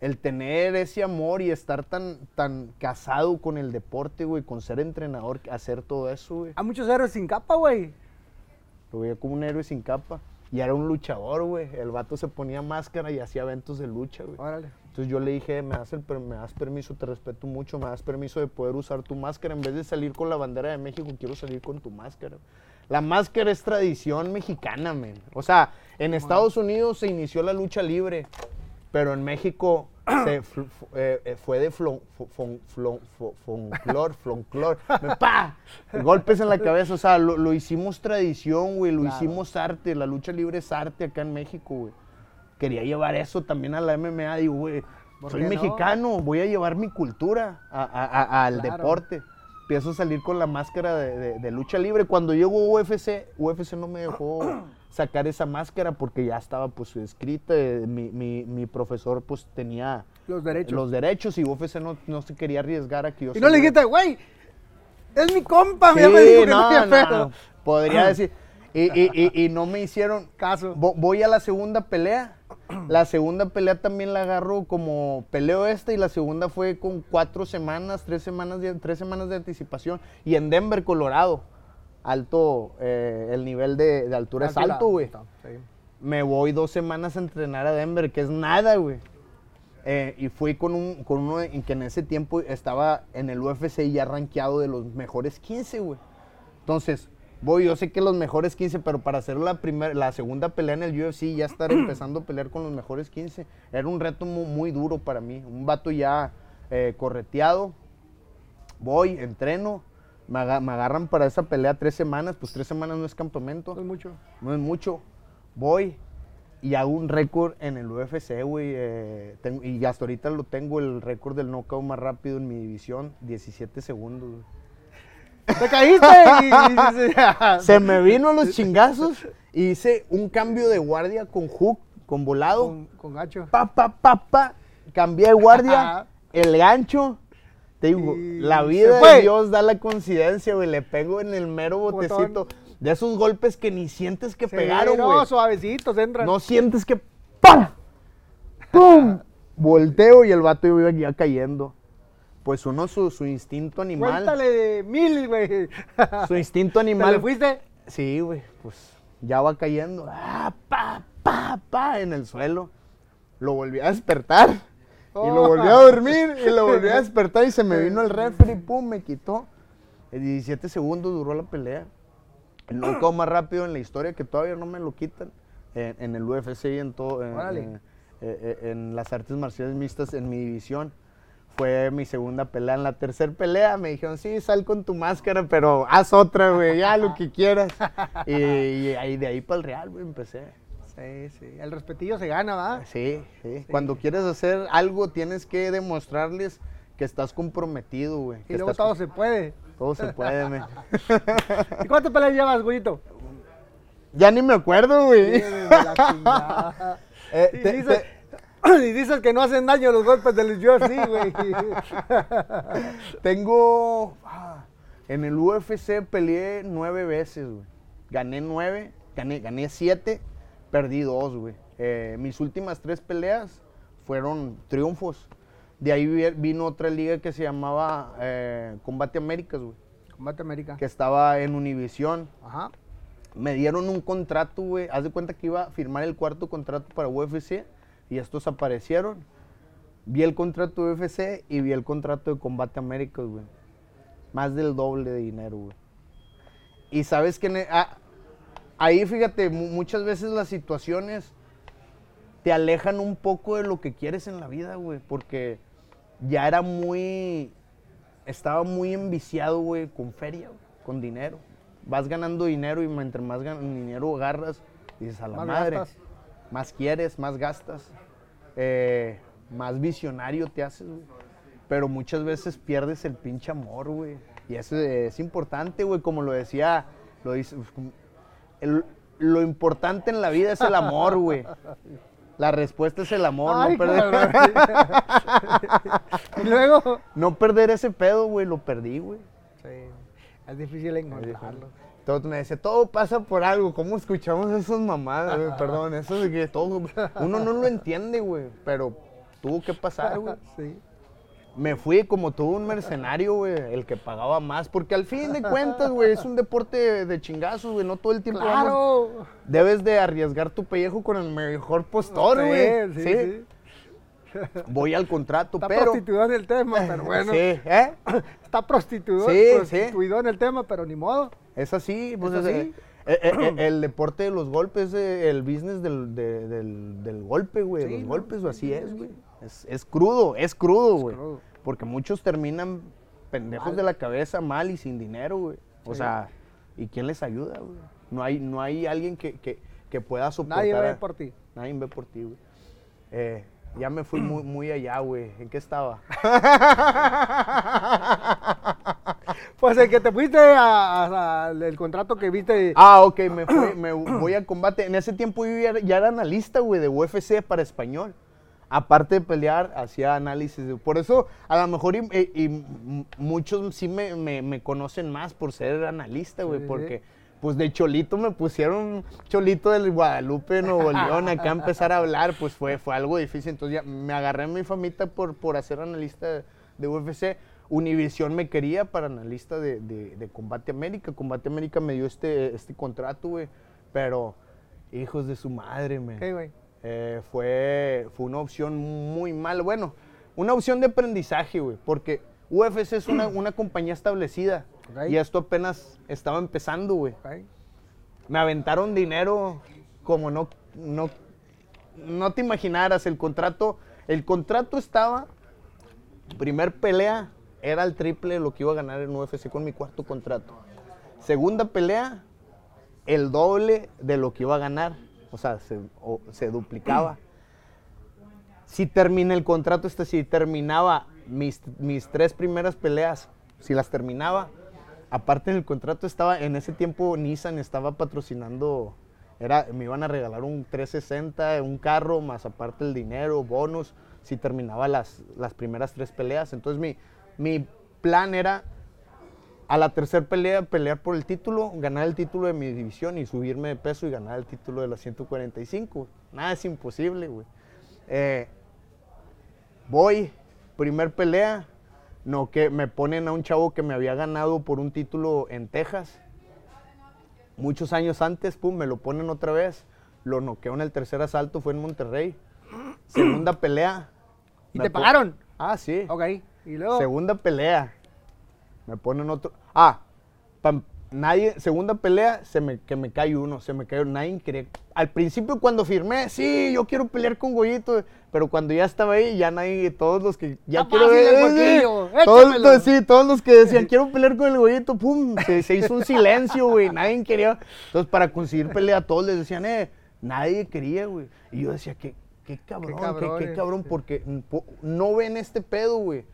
el tener ese amor y estar tan, tan casado con el deporte, güey, con ser entrenador, hacer todo eso, güey. Hay muchos héroes sin capa, güey. Lo veía como un héroe sin capa. Y era un luchador, güey. El vato se ponía máscara y hacía eventos de lucha, güey. Órale. Entonces yo le dije, me das, el me das permiso, te respeto mucho, me das permiso de poder usar tu máscara. En vez de salir con la bandera de México, quiero salir con tu máscara. La máscara es tradición mexicana, men. O sea, en Estados Unidos se inició la lucha libre, pero en México se eh, eh, fue de flon, fo- fon- flon- fo- folclor, folclor. ¡Pa! Golpes en la cabeza. O sea, lo, lo hicimos tradición, güey. Lo Claro. hicimos arte. La lucha libre es arte acá en México, güey quería llevar eso también a la MMA. Digo, güey, ¿Por soy no? mexicano, voy a llevar mi cultura a- a- a- al Claro. deporte. Empiezo a salir con la máscara de, de- de lucha libre. Cuando llegó UFC, UFC no me dejó sacar esa máscara porque ya estaba pues escrita. Mi, mi- mi profesor pues tenía Los derechos. los derechos y UFC no, no se quería arriesgar a que yo y no le dijiste, güey, es mi compa, Sí, ya me dijo que no, no, no, podría decir. Y, y- y- y no me hicieron Caso. Vo- voy a la segunda pelea. La segunda pelea también la agarro como peleo esta y la segunda fue con cuatro semanas, tres semanas de, tres semanas de anticipación. Y en Denver, Colorado. Alto, eh, el nivel de, de altura es alto, güey. sí. Me voy dos semanas a entrenar a Denver, que es nada, güey. Eh, y fui con, un, con uno en que en ese tiempo estaba en el UFC y ya rankeado de los mejores 15, güey. Entonces, voy, yo sé que los mejores 15, pero para hacer la, primera, la segunda pelea en el UFC ya estar empezando a pelear con los mejores 15, era un reto mu- muy, duro para mí. Un vato ya eh, correteado. Voy, entreno, me, aga- me agarran para esa pelea tres semanas, pues tres semanas no es campamento No es mucho. no es mucho. Voy y hago un récord en el UFC, güey. eh, y hasta ahorita lo tengo, el récord del knockout más rápido en mi división, 17 segundos. güey. Te caíste y, dices, Se me vino los chingazos y hice un cambio de guardia con hook, con volado. con, con gacho. Pa, pa, pa, pa. Cambié de guardia, el gancho. Te digo, Y la vida de Dios da la coincidencia, güey. Le pego en el mero Botón. botecito. De esos golpes que ni sientes que pegaron, no, güey. suavecitos entran. No sientes que ¡pam! ¡Pum! Volteo y el vato iba ya cayendo. Pues uno su, su instinto animal. Cuéntale de mil, güey. Su instinto ¿Te le animal. fuiste? Sí, güey, pues ya va cayendo. Ah, pa, pa, pa, en el suelo. Lo volví a despertar. Y lo Oh. volví a dormir. Y lo volví a despertar. Y se me vino el refri. Pum, me quitó. En 17 segundos duró la pelea. El knockout más rápido en la historia que todavía no me lo quitan. en, en el UFC y en todo, en, Órale. en- eh, eh, en las artes marciales mixtas en mi división. Fue mi segunda pelea. En la tercera pelea me dijeron, sí, sal con tu máscara, pero haz otra, güey, ya lo que quieras. Y, y ahí, de ahí para el Real, güey, empecé. Sí, sí. El respetillo se gana, ¿va? Sí, sí. Cuando quieres hacer algo, tienes que demostrarles que estás comprometido, güey. Y luego todo se puede. Todo se puede, me. ¿Y cuántas peleas llevas, Goyito? ya ni me acuerdo, güey. Chingada. Eh, te- te- y dices que no hacen daño los golpes del UFC, güey. tengo. ah, en el UFC peleé nueve veces, güey. Gané nueve, gané, gané siete, perdí dos, güey. Eh, mis últimas tres peleas fueron triunfos. De ahí vi- vino otra liga que se llamaba eh, Combate Américas, güey. Combate América. Que estaba en Univisión. Ajá. Me dieron un contrato, güey. Haz de cuenta que iba a firmar el cuarto contrato para UFC y estos aparecieron. Vi el contrato de UFC y vi el contrato de Combate Américas, güey. Más del doble de dinero, güey. Y sabes que e- ah, ahí, fíjate, mu- muchas veces las situaciones te alejan un poco de lo que quieres en la vida, güey. Porque ya era muy. Estaba muy enviciado, güey, con feria, güey, con dinero. Vas ganando dinero y mientras más dinero agarras, dices a la madre. gastas. Más quieres, más gastas. eh, más visionario te haces, güey. Pero muchas veces pierdes el pinche amor, güey. Y eso es importante, güey, como lo decía, lo dice, el- lo importante en la vida es el amor, güey. La respuesta es el amor, Ay, no perder. y luego. No perder ese pedo, güey, lo perdí, güey. Sí. Es difícil encontrarlo. Todo me decía, todo pasa por algo. ¿Cómo escuchamos esas mamadas, güey? Perdón, eso de que todo. Uno no lo entiende, güey, pero tuvo que pasar, güey. Sí. Me fui como todo un mercenario, güey, el que pagaba más. Porque al fin de cuentas, güey, es un deporte de, chingazos, güey. No todo el tiempo vamos- Claro. Debes de arriesgar tu pellejo con el mejor postor, güey. Sí, Sí. Voy al contrato, Está pero. prostituido en el tema, pero bueno. Sí, ¿eh? Está prostituido, Sí, sí. prostituido en el tema, pero ni modo. Es así, pues ¿Es es- así? eh, eh, eh, el deporte de los golpes, el business del, de- del, del golpe, güey. Sí, los no, golpes, así es, güey. Es, es crudo, es crudo, güey. Porque muchos terminan pendejos Mal. de la cabeza mal y sin dinero, güey. O Sí. sea, ¿y quién les ayuda, güey? No hay, no hay alguien que, que, que pueda soportar. Nadie ve por ti. Nadie ve por ti, güey. Eh, ya me fui muy, muy allá, güey. ¿En qué estaba? Pues el que te fuiste al el contrato que viste. Ah, ok, me, fui- me voy a combate. En ese tiempo yo ya, ya era analista, güey, de UFC para español. Aparte de pelear, hacía análisis. Por eso, a lo mejor, y, muchos sí me, me- me conocen más por ser analista, güey, Sí, sí. Pues, de cholito me pusieron cholito del Guadalupe, Nuevo León, acá a empezar a hablar, pues, fue, fue algo difícil. Entonces, ya me agarré a mi famita por, por hacer analista de, UFC. Univisión me quería para analista de, de- de Combate América. Combate América me dio este, este contrato, güey. Pero, hijos de su madre, me. Eh, fue, fue una opción muy mala. Bueno, una opción de aprendizaje, güey. Porque UFC es una, una compañía establecida. Y esto apenas estaba empezando, güey. Me aventaron dinero como no, no, no te imaginaras. El contrato, el contrato estaba, primer pelea, era el triple de lo que iba a ganar en UFC con mi cuarto contrato. Segunda pelea, el doble de lo que iba a ganar. O sea, se, o- se duplicaba. Si termina el contrato, este, si terminaba mis, mis tres primeras peleas, si las terminaba, aparte del contrato estaba, en ese tiempo Nissan estaba patrocinando, era, me iban a regalar un 360, un carro, más aparte el dinero, bonus, si terminaba las, las primeras tres peleas. Entonces mi, mi plan era a la tercera pelea pelear por el título, ganar el título de mi división y subirme de peso y ganar el título de las 145. Nada es imposible, güey. Eh, voy, primer pelea, no que me ponen a un chavo que me había ganado por un título en Texas. Muchos años antes, pum, me lo ponen otra vez. Lo noqueo en el tercer asalto, fue en Monterrey. Segunda pelea. ¿Y te pagaron? Ah, sí. Ok. Y luego. Segunda pelea. Me ponen otro. Ah, para nadie, segunda pelea, se me, que me cae uno, se me cayó, nadie quería. Al principio cuando firmé, sí, yo quiero pelear con Goyito, pero cuando ya estaba ahí, ya nadie, todos los que ya quiero ver, sí, todos, sí, todos los que decían quiero pelear con el Goyito, pum, se, se hizo un silencio, güey, nadie quería. Entonces para conseguir pelea, todos les decían, eh, nadie quería, güey. Y yo decía, qué, qué cabrón, qué, cabrón, qué cabrón, porque po- no ven este pedo, güey.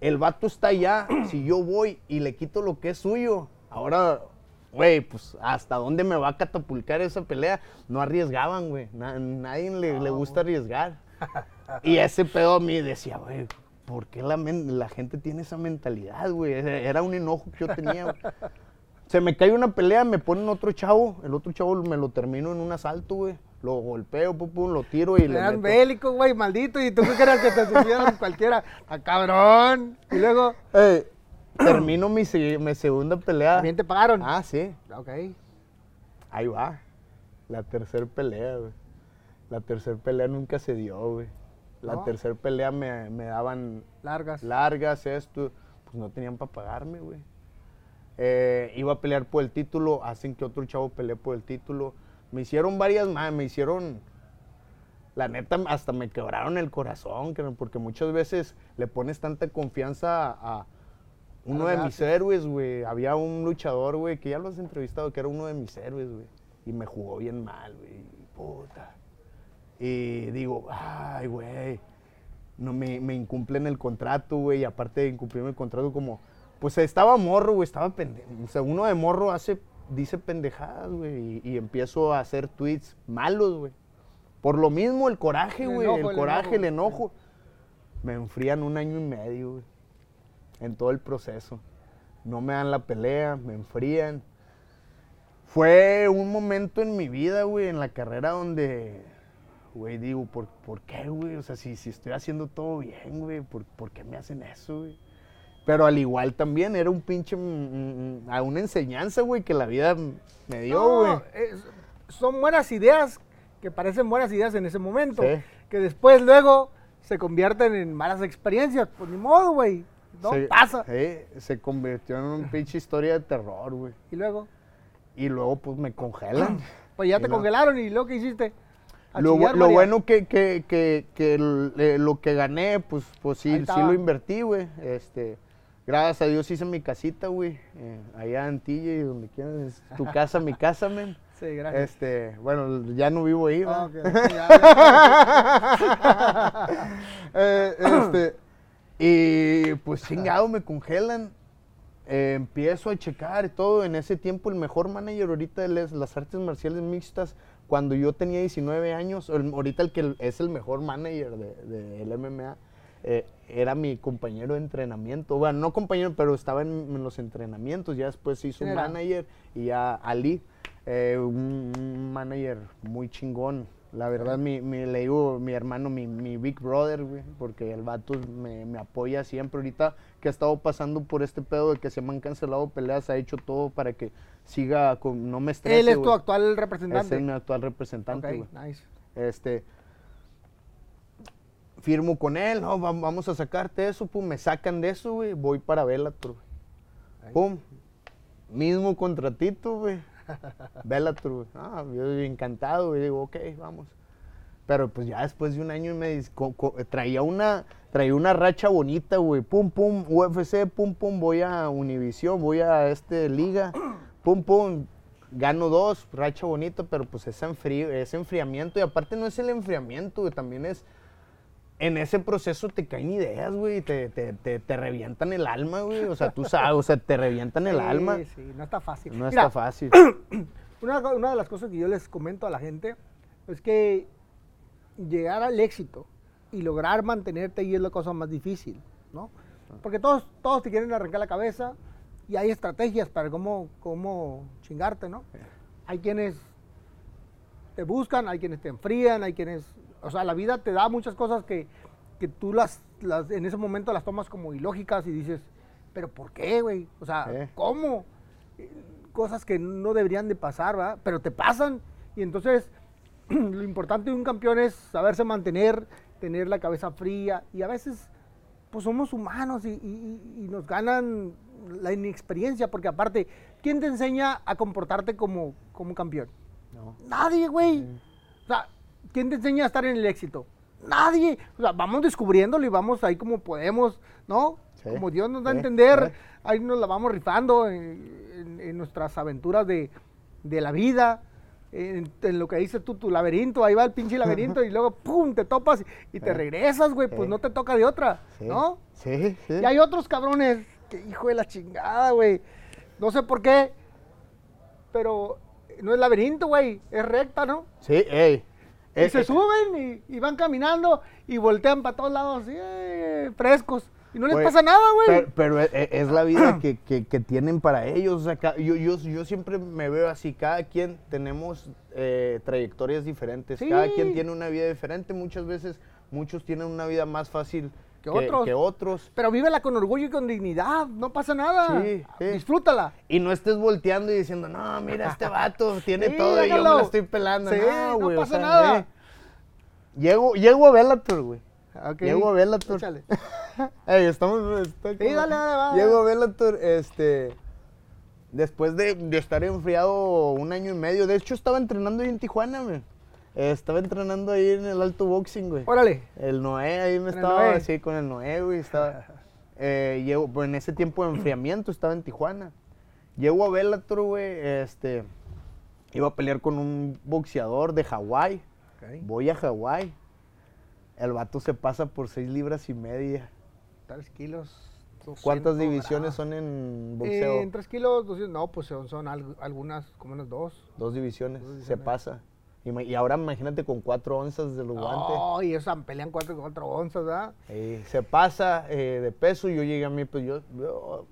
El vato está allá, si yo voy y le quito lo que es suyo, ahora, güey, pues hasta dónde me va a catapultar esa pelea. No arriesgaban, güey. Na- nadie le, le gusta arriesgar. Y ese pedo a mí decía, güey, ¿por qué la, gente tiene esa mentalidad, güey? Era era un enojo que yo tenía, güey. Se me cae una pelea, me ponen otro chavo, el otro chavo me lo termino en un asalto, güey. Lo golpeo, pum, pum, lo tiro y le meto. bélicos, güey, maldito. Y tú crees que te supieran cualquiera. ¡A cabrón! Y luego, Eh, termino mi, se- mi segunda pelea. también te pagaron. Ah, sí. Ok. Ahí va. La tercera pelea, güey. La tercera pelea nunca se dio, güey. La ¿No? tercera pelea me, me daban Largas. largas, esto. Pues no tenían para pagarme, güey. Eh, iba a pelear por el título, hacen que otro chavo pelee por el título. Me hicieron varias más, me hicieron... La neta, hasta me quebraron el corazón, que- porque muchas veces le pones tanta confianza a uno de mis héroes, güey. Había un luchador, güey, que ya lo has entrevistado, que era uno de mis héroes, güey. Y me jugó bien mal, güey. Puta. Y digo, ay, güey. No me, me incumplen el contrato, güey. Y aparte de incumplirme el contrato, como. Pues estaba morro, güey. Estaba pendejo. O sea, uno de morro hace. Dice pendejadas, güey. Y, y empiezo a hacer tweets malos, güey. Por lo mismo, el coraje, güey. El, el coraje, el enojo. Me enfrían un año y medio, güey. En todo el proceso. No me dan la pelea, me enfrían. Fue un momento en mi vida, güey, en la carrera donde, güey, digo, ¿por, por qué, güey? O sea, si, si estoy haciendo todo bien, güey, ¿por, por qué me hacen eso, güey? Pero al igual también era un pinche, mm, mm, a una enseñanza, güey, que la vida me dio, No, güey. es- son buenas ideas que parecen buenas ideas en ese momento. Sí. Que después, luego, se convierten en malas experiencias. Pues ni modo, güey. No Se- pasa. sí, se convirtió en una pinche historia de terror, güey. Y luego, Y luego, pues, me congelan. pues ya Y te congelaron. ¿Y luego qué hiciste? Lo, chillar, bueno que, que, que, que el- eh, lo que gané, pues, pues sí, sí lo invertí, güey. Este, gracias a Dios hice mi casita, güey. eh, allá en Antilla y donde quieras. tu casa, mi casa, men. Sí, gracias. Este, bueno, ya no vivo ahí, Ah, ¿verdad? ok, ya, ya. Eh, este, y pues chingado, me congelan. Eh, empiezo a checar y todo. En ese tiempo, el mejor manager ahorita de las artes marciales mixtas, cuando yo tenía 19 años, el- ahorita el que es el mejor manager del de, del MMA, eh, era mi compañero de entrenamiento. Bueno, no compañero, pero estaba en, en los entrenamientos. Ya después se hizo ¿Quién un manager y ya Ali, eh, un manager muy chingón. La verdad, mi, mi- le digo mi hermano, mi, mi big brother, güey, porque el vato me, me apoya siempre. Ahorita que ha estado pasando por este pedo de que se me han cancelado peleas, ha hecho todo para que siga, con, no me estrese, Él es tu actual Es representante. mi actual representante, güey. nice. Este, firmo con él, no, va- vamos a sacarte eso, pum, me sacan de eso, güey, voy para Bellator, güey. Pum, mismo contratito, güey. Bellator. Ah, yo encantado, güey, digo, ok, vamos. Pero pues ya después de un año y me traía una traía una racha bonita, güey. Pum, pum, UFC, pum, pum, voy a Univision, voy a este liga. Pum, pum, gano dos, racha bonita, pero pues ese, enfri- ese enfriamiento. Y aparte no es el enfriamiento, también es... En ese proceso te caen ideas, güey, te, te, te, te revientan el alma, güey. O sea, tú sabes, o sea, te revientan el Sí, alma. Sí, no está fácil. No Mira, está fácil. Una, una de las cosas que yo les comento a la gente es que llegar al éxito y lograr mantenerte ahí es la cosa más difícil, ¿no? Porque todos, todos te quieren arrancar la cabeza y hay estrategias para cómo, cómo chingarte, ¿no? Hay quienes te buscan, hay quienes te enfrían, hay quienes... O sea, la vida te da muchas cosas que, que tú las, las en ese momento las tomas como ilógicas y dices, pero ¿por qué, güey? O sea. ¿cómo? cosas que no deberían de pasar, ¿verdad? Pero te pasan. Y entonces, lo importante de un campeón es saberse mantener, tener la cabeza fría. Y a veces, pues somos humanos y, y- y nos ganan la inexperiencia, porque aparte, ¿quién te enseña a comportarte como, como campeón? No. Nadie, güey. O sea, ¿quién te enseña a estar en el éxito? Nadie. O sea, vamos descubriéndolo y vamos ahí como podemos, ¿no? Sí, Como Dios nos da a entender, sí. ahí nos la vamos rifando en, en- en nuestras aventuras de, de la vida. En, en lo que dices tú, tu laberinto, ahí va el pinche laberinto y luego, ¡pum!, te topas y te regresas, güey, pues no te toca de otra. ¿no? Sí, sí. Y hay otros cabrones que, hijo de la chingada, güey. No sé por qué, pero no es laberinto, güey, es recta, ¿no? Sí, ey. Y Eh, se eh, suben y, y van caminando y voltean para todos lados, así, eh, frescos. Y no les pasa nada, güey. Pero, pero e- e- es la vida que, que- que tienen para ellos. o sea, yo, yo, yo siempre me veo así, cada quien tenemos eh, trayectorias diferentes, cada quien tiene una vida diferente. Muchas veces, muchos tienen una vida más fácil Que otros. que otros. Pero vívela con orgullo y con dignidad, no pasa nada. Sí, sí. Disfrútala. Y no estés volteando y diciendo, no, mira, este vato tiene Sí, todo y yo me la estoy pelando. No, no güey, o pasa sea, nada. eh. Llego, llego a Bellator, güey. Llego a Bellator. Échale. Ey, estamos. está como- dale, dale. Llego a Bellator, este. Después de, de estar enfriado un año y medio. De hecho, estaba entrenando ahí en Tijuana, güey. Eh, estaba entrenando ahí en el alto boxing, güey. Órale. El Noé, ahí me ¿Con el estaba así con el Noé, güey. Estaba. eh, llego, pues, en ese tiempo de enfriamiento estaba en Tijuana. Llego a Bellator, güey. Este. Iba a pelear con un boxeador de Hawái. Voy a Hawái. El vato se pasa por seis libras y media. Tres kilos. ¿Cuántas 200 divisiones son en boxeo? Eh, en tres kilos, 200, no, pues son, son alg- algunas, como unas dos. Dos divisiones, Dos se pasa. Y ahora imagínate con cuatro onzas de los guantes. Oh, y esas pelean cuatro, cuatro onzas, ¿verdad? Se pasa eh, de peso y yo llegué a mí, pues yo, yo-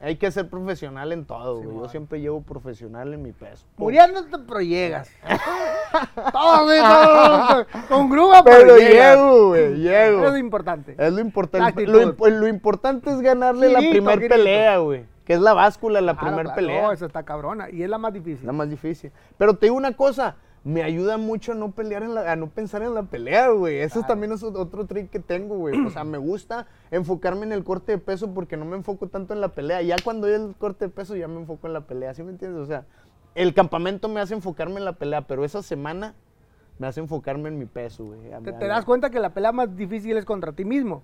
hay que ser profesional en todo, güey. Yo siempre llevo profesional en mi peso. Muriéndote, pero llegas. todo, con grúa, pero, Pero llego, güey, llego. Eso es importante. Es lo importante. actitud. Lo, imp- lo importante es ganarle la Girito, primer girito. pelea, güey. Que es la báscula, la Claro, primer claro, pelea. No, esa está cabrona. Y es la más difícil. La más difícil. Pero te digo una cosa, me ayuda mucho a no pelear en la, a no pensar en la pelea, güey. Eso Claro. también es otro trick que tengo, güey. O sea, me gusta enfocarme en el corte de peso porque no me enfoco tanto en la pelea. Ya cuando hay el corte de peso ya me enfoco en la pelea, ¿sí me entiendes? O sea, el campamento me hace enfocarme en la pelea, pero esa semana me hace enfocarme en mi peso, güey. Te, te das cuenta que la pelea más difícil es contra ti mismo.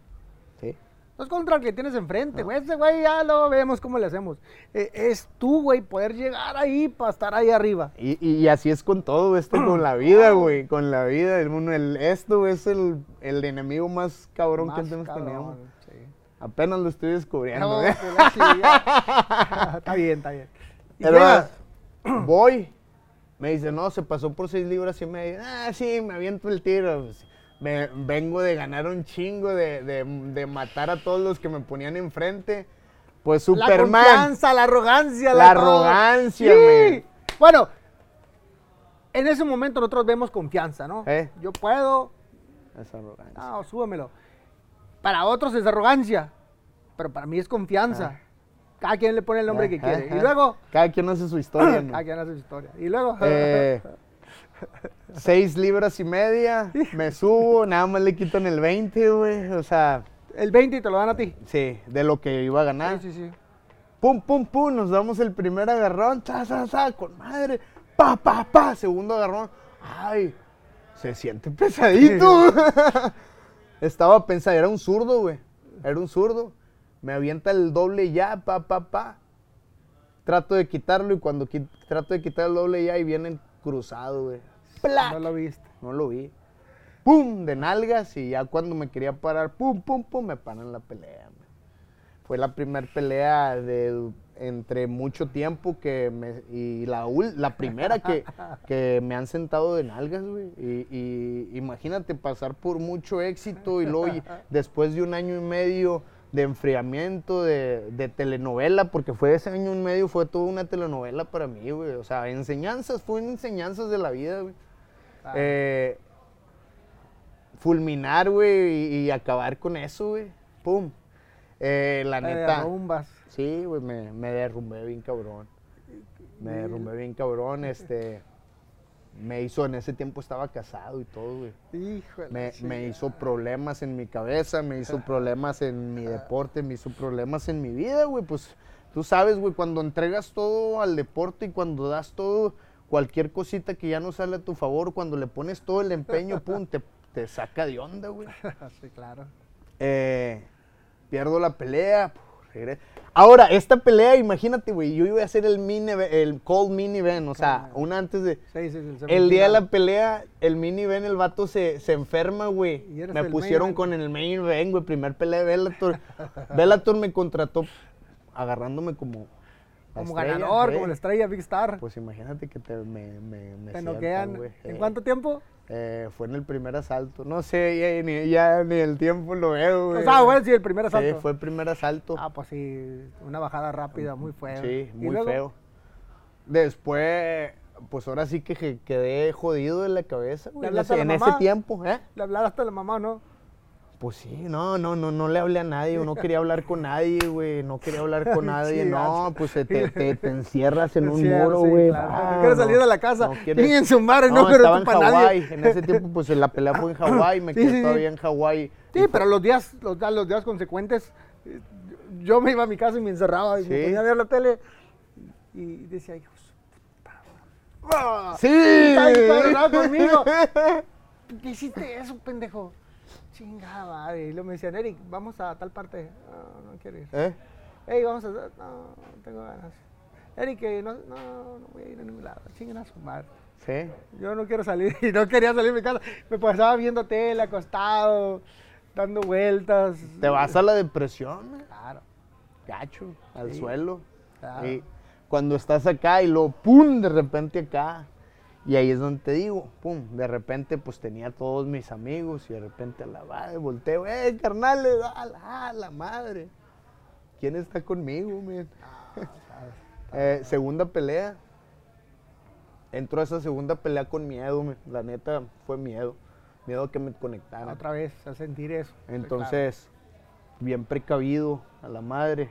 No es contra el que tienes enfrente, güey. Ese güey ya lo vemos cómo le hacemos. Eh, es tú, güey, poder llegar ahí para estar ahí arriba. Y, y- así es con todo esto, con la vida, güey, con la vida. El, mundo, el- esto es el, el enemigo más cabrón que Más hemos tenido. sí. Apenas lo estoy descubriendo. No, ¿eh? chingada. está bien, está bien. Pero, llegas, voy, me dice, no, se pasó por seis libras y media. Ah, sí, me aviento el tiro. Pues, Me, vengo de ganar un chingo, de, de- de matar a todos los que me ponían enfrente. Pues la Superman. confianza, la arrogancia. La todo. arrogancia, Sí. Bueno, en ese momento nosotros vemos confianza, ¿no? Eh. Yo puedo, Esa arrogancia. no, súbemelo. Para otros es arrogancia, pero para mí es confianza. Cada quien le pone el nombre que Ah, quiere. ah, Y ah. luego, Cada quien hace su historia, ¿no? cada quien hace su historia. Y luego, Eh, seis libras y media, me subo, nada más le quitan el 20, güey. O sea, el 20 y te lo dan a ti. sí, de lo que iba a ganar. Sí, sí, sí. Pum, pum, pum, nos damos el primer agarrón, ta, ta, ta, con madre. Pa, pa, pa, segundo agarrón. Ay, se siente pesadito. Estaba pensando, era un zurdo, güey. Era un zurdo. Me avienta el doble ya, pa, pa, pa. Trato de quitarlo y cuando trato de quitar el doble ya y vienen cruzado, güey. ¡Plac! No lo viste. No lo vi. ¡Pum! De nalgas y ya cuando me quería parar, ¡pum, pum, pum! Me paran la pelea. man. Fue la primera pelea de entre mucho tiempo que me, y la, la primera que, que me han sentado de nalgas, güey. Y, y imagínate pasar por mucho éxito y luego y- después de un año y medio de enfriamiento, de, de telenovela, porque fue ese año y medio, fue toda una telenovela para mí, güey. O sea, enseñanzas, fue enseñanzas de la vida, güey. Eh, fulminar, güey, y, y acabar con eso, güey. Pum. Eh, la Te neta. derrumbas. Sí, güey, me, me derrumbé bien cabrón. Me derrumbé bien cabrón, este. me hizo, en ese tiempo estaba casado y todo, güey. Híjole. Me, me hizo problemas en mi cabeza, me hizo problemas en mi deporte, me hizo problemas en mi vida, güey. Pues tú sabes, güey, cuando entregas todo al deporte y cuando das todo, cualquier cosita que ya no sale a tu favor, cuando le pones todo el empeño, pum, te, te saca de onda, güey. sí, claro. Eh, pierdo la pelea. puf, Ahora, esta pelea, imagínate, güey, yo iba a hacer el mini, el cold mini event, o sea, una antes de... Sí, sí, sí, El día de la pelea, el mini event, el vato se, se enferma, güey. Me pusieron con el main event, güey, primer pelea de Bellator. Bellator me contrató agarrándome como... Como estrella, ganador, como la estrella Big Star. Pues imagínate que te, me, me, me te noquean. güey. ¿En Eh, cuánto tiempo? eh, fue en el primer asalto. No sé, ya ni, ya ni el tiempo lo veo, güey. O sea, bueno, sí, el primer Sí, asalto. fue el primer asalto. Ah, pues sí, una bajada rápida, muy feo. Sí, ¿Y muy luego? feo. Después, pues ahora sí que quedé jodido de la cabeza, güey. ¿Le En ese, en tiempo, ¿eh? Le hablaste a la mamá, ¿no? Pues sí, no, no, no, no le hablé a nadie, no quería hablar con nadie, güey, no quería hablar con nadie, Sí, no, pues te, te, te- encierras en un Sí, muro, sí, güey. claro. ah, No quieres salir de la casa. quieres- Chinguen su madre, no, no, pero estaba en. Hawái, en ese tiempo, pues la pelea fue en Hawái, me Sí, quedé sí, sí. todavía en Hawái. Sí, pero los días, los, días consecuentes, eh, yo me iba a mi casa y me encerraba y me Sí. ponía a ver la tele y decía, hijo, de su puta madre". ¡Sí! Está conmigo. ¿Por qué hiciste eso, pendejo? Chingada madre. Y luego me decían, Eric, vamos a tal parte. No, no quiero ir. ¿Eh? Ey, vamos a... No, no tengo ganas. Eric, eh, no, no, no voy a ir a ningún lado. Chingan a su madre. Sí. Yo no quiero salir y no quería salir de mi casa. Me pasaba viendo tele, acostado, dando vueltas. Te vas a la depresión. Claro, gacho, al Sí. suelo. claro. Y cuando estás acá y lo pum, de repente acá. Y ahí es donde te digo, pum, de repente pues tenía todos mis amigos y de repente a la madre volteo, eh, carnales, a la, a la madre. ¿Quién está conmigo, man? Eh, segunda pelea. Entró a esa segunda pelea con miedo, man. la neta fue miedo. Miedo a que me conectaran. Otra vez a sentir eso. Entonces, bien precavido a la madre.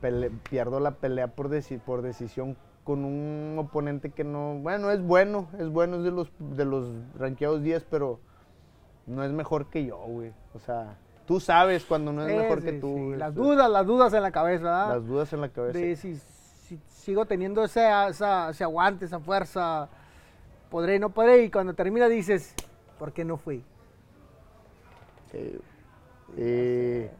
Pele- pierdo la pelea por, deci- por decisión con un oponente que no, bueno, es bueno, es bueno, es de los, de los rankeados 10, pero no es mejor que yo, güey. O sea, tú sabes cuando no es Sí, mejor sí, que tú. sí. güey. Las dudas, las dudas en la cabeza, ¿verdad? Las dudas en la cabeza. de si, si sigo teniendo ese, esa, ese aguante, esa fuerza, podré, no podré, y cuando termina dices, ¿por qué no fui? Sí. Eh,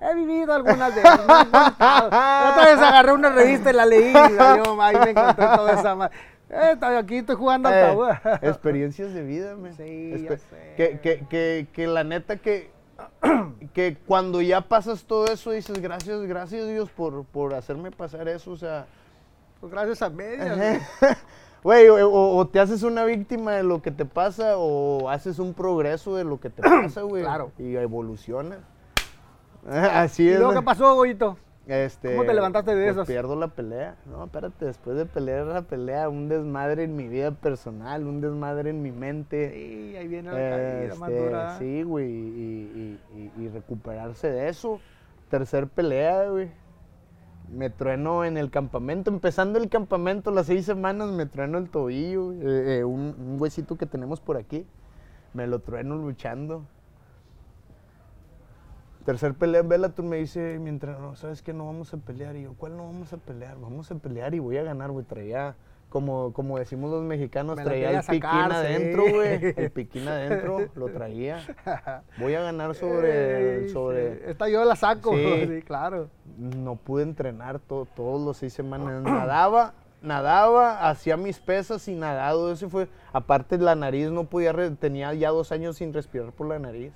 He vivido algunas de ellas. me Otra vez agarré una revista y la leí, y yo, ahí me encontré toda esa ma- Eh, aquí, estoy jugando Eh, experiencias de vida, man. Sí, sé. Que, que, que, que la neta que, que cuando ya pasas todo eso dices, gracias, gracias Dios por, por hacerme pasar eso, o sea... Pues gracias a medias. Güey, o, o- o te haces una víctima de lo que te pasa o haces un progreso de lo que te pasa, güey. Claro. Y evolucionas. Así ¿Y es. luego qué pasó, Goyito? Este, ¿Cómo te levantaste de pues esas? Pierdo la pelea. No, espérate, después de pelear la pelea, un desmadre en mi vida personal, un desmadre en mi mente. Sí, ahí viene la caída Este, dura. Sí, güey, y, y- y- y recuperarse de eso. Tercer pelea, güey. Me trueno en el campamento, empezando el campamento, las seis semanas me trueno el tobillo, eh, eh, un, un huesito que tenemos por aquí. Me lo trueno luchando. Tercer pelea Bellator me dice mi entrenador, ¿sabes qué? No vamos a pelear. Y yo, ¿cuál no vamos a pelear? Vamos a pelear y voy a ganar, güey. Traía, como, como decimos los mexicanos, Me traía el piquín sí. adentro, güey. El piquín adentro, lo traía. Voy a ganar sobre... Ey, sobre sí. Esta yo la saco. Sí. Sí, claro. no pude entrenar to- todos los seis semanas. Nadaba, nadaba, hacía mis pesas y nadado. Ese fue, aparte la nariz no podía, tenía ya dos años sin respirar por la nariz.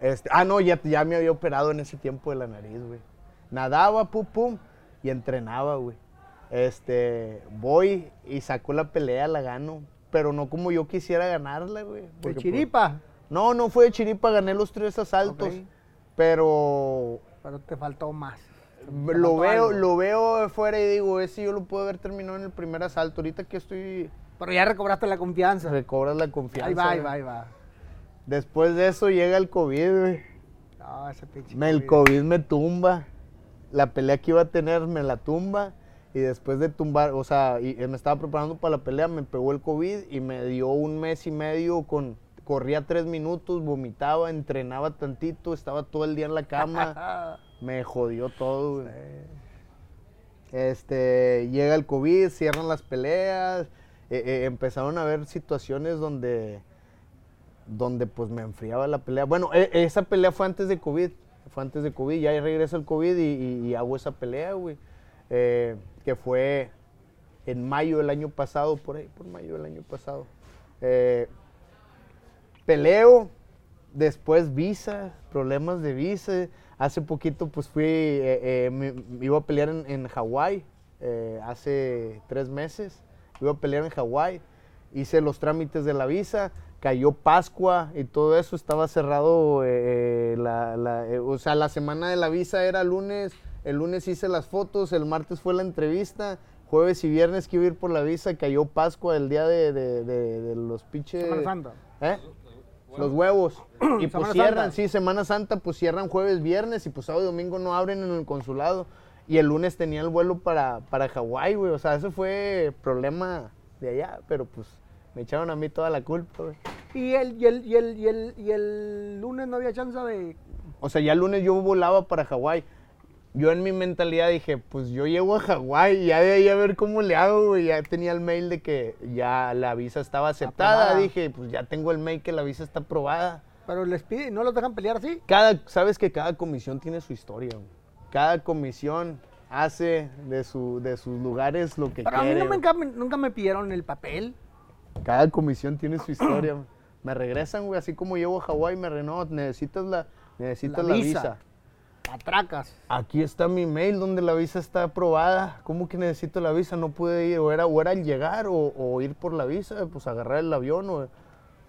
Este, ah, no, ya, ya me había operado en ese tiempo de la nariz, güey. Nadaba, pum, pum, y entrenaba, güey. Este, voy y saco la pelea, la gano, pero no como yo quisiera ganarla, güey. De pues, chiripa. no, no fue de chiripa, gané los tres asaltos, pero Pero te faltó más. Te lo faltó veo, algo. lo veo de fuera y digo, ese yo lo puedo haber terminado en el primer asalto. Ahorita que estoy, Pero ya recobraste la confianza. recobras la confianza. Ahí va, ahí va, ahí va. Después de eso llega el COVID, güey. No, ese pinche. Me- El COVID me tumba. La pelea que iba a tener me la tumba. Y después de tumbar, o sea, y, eh, me estaba preparando para la pelea, me pegó el COVID y me dio un mes y medio con... Corría tres minutos, vomitaba, entrenaba tantito, estaba todo el día en la cama. me jodió todo, güey. Este, llega el COVID, cierran las peleas, eh, eh, empezaron a haber situaciones donde, donde pues me enfriaba la pelea. Bueno, e- esa pelea fue antes de COVID, fue antes de COVID, ya regresa el COVID y, y- hago esa pelea, güey, eh, que fue en mayo del año pasado, por ahí, por mayo del año pasado. Eh, peleo, después visa, problemas de visa. Hace poquito pues fui, eh, me, iba a pelear en, en Hawái, hace tres meses, iba a pelear en Hawái, hice los trámites de la visa, cayó Pascua y todo eso, estaba cerrado, eh, eh, la, la- eh, o sea, la semana de la visa era lunes, el lunes hice las fotos, el martes fue la entrevista, jueves y viernes que iba a ir por la visa, cayó Pascua el día de, de- de- de los pinches... Semana Santa. ¿Eh? Los huevos. Y pues cierran, Santa. sí, Semana Santa, pues cierran jueves, viernes y pues sábado y domingo no abren en el consulado. Y el lunes tenía el vuelo para, para Hawái, güey. O sea, eso fue problema de allá, pero pues me echaron a mí toda la culpa, güey. Y el, y, el, y, el, y, el, y el lunes no había chance de... O sea, ya el lunes yo volaba para Hawái. Yo en mi mentalidad dije, pues yo llego a Hawái, ya de ahí a ver cómo le hago, güey. Ya tenía el mail de que ya la visa estaba aceptada. Aprobada. Dije, pues ya tengo el mail que la visa está aprobada. Pero les piden, ¿no los dejan pelear así? Cada, sabes que cada comisión tiene su historia. güey. Cada comisión hace de, su, de sus lugares lo que Pero a mí no me, nunca, nunca me pidieron el papel. Cada comisión tiene su historia. Me regresan, güey, así como llevo a Hawái, me renovat, necesitas la, necesitas La la, visa. visa. Atracas. Aquí está mi mail donde la visa está aprobada. ¿Cómo que necesito la visa? No pude ir, o era, o era el llegar o, o ir por la visa, pues agarrar el avión o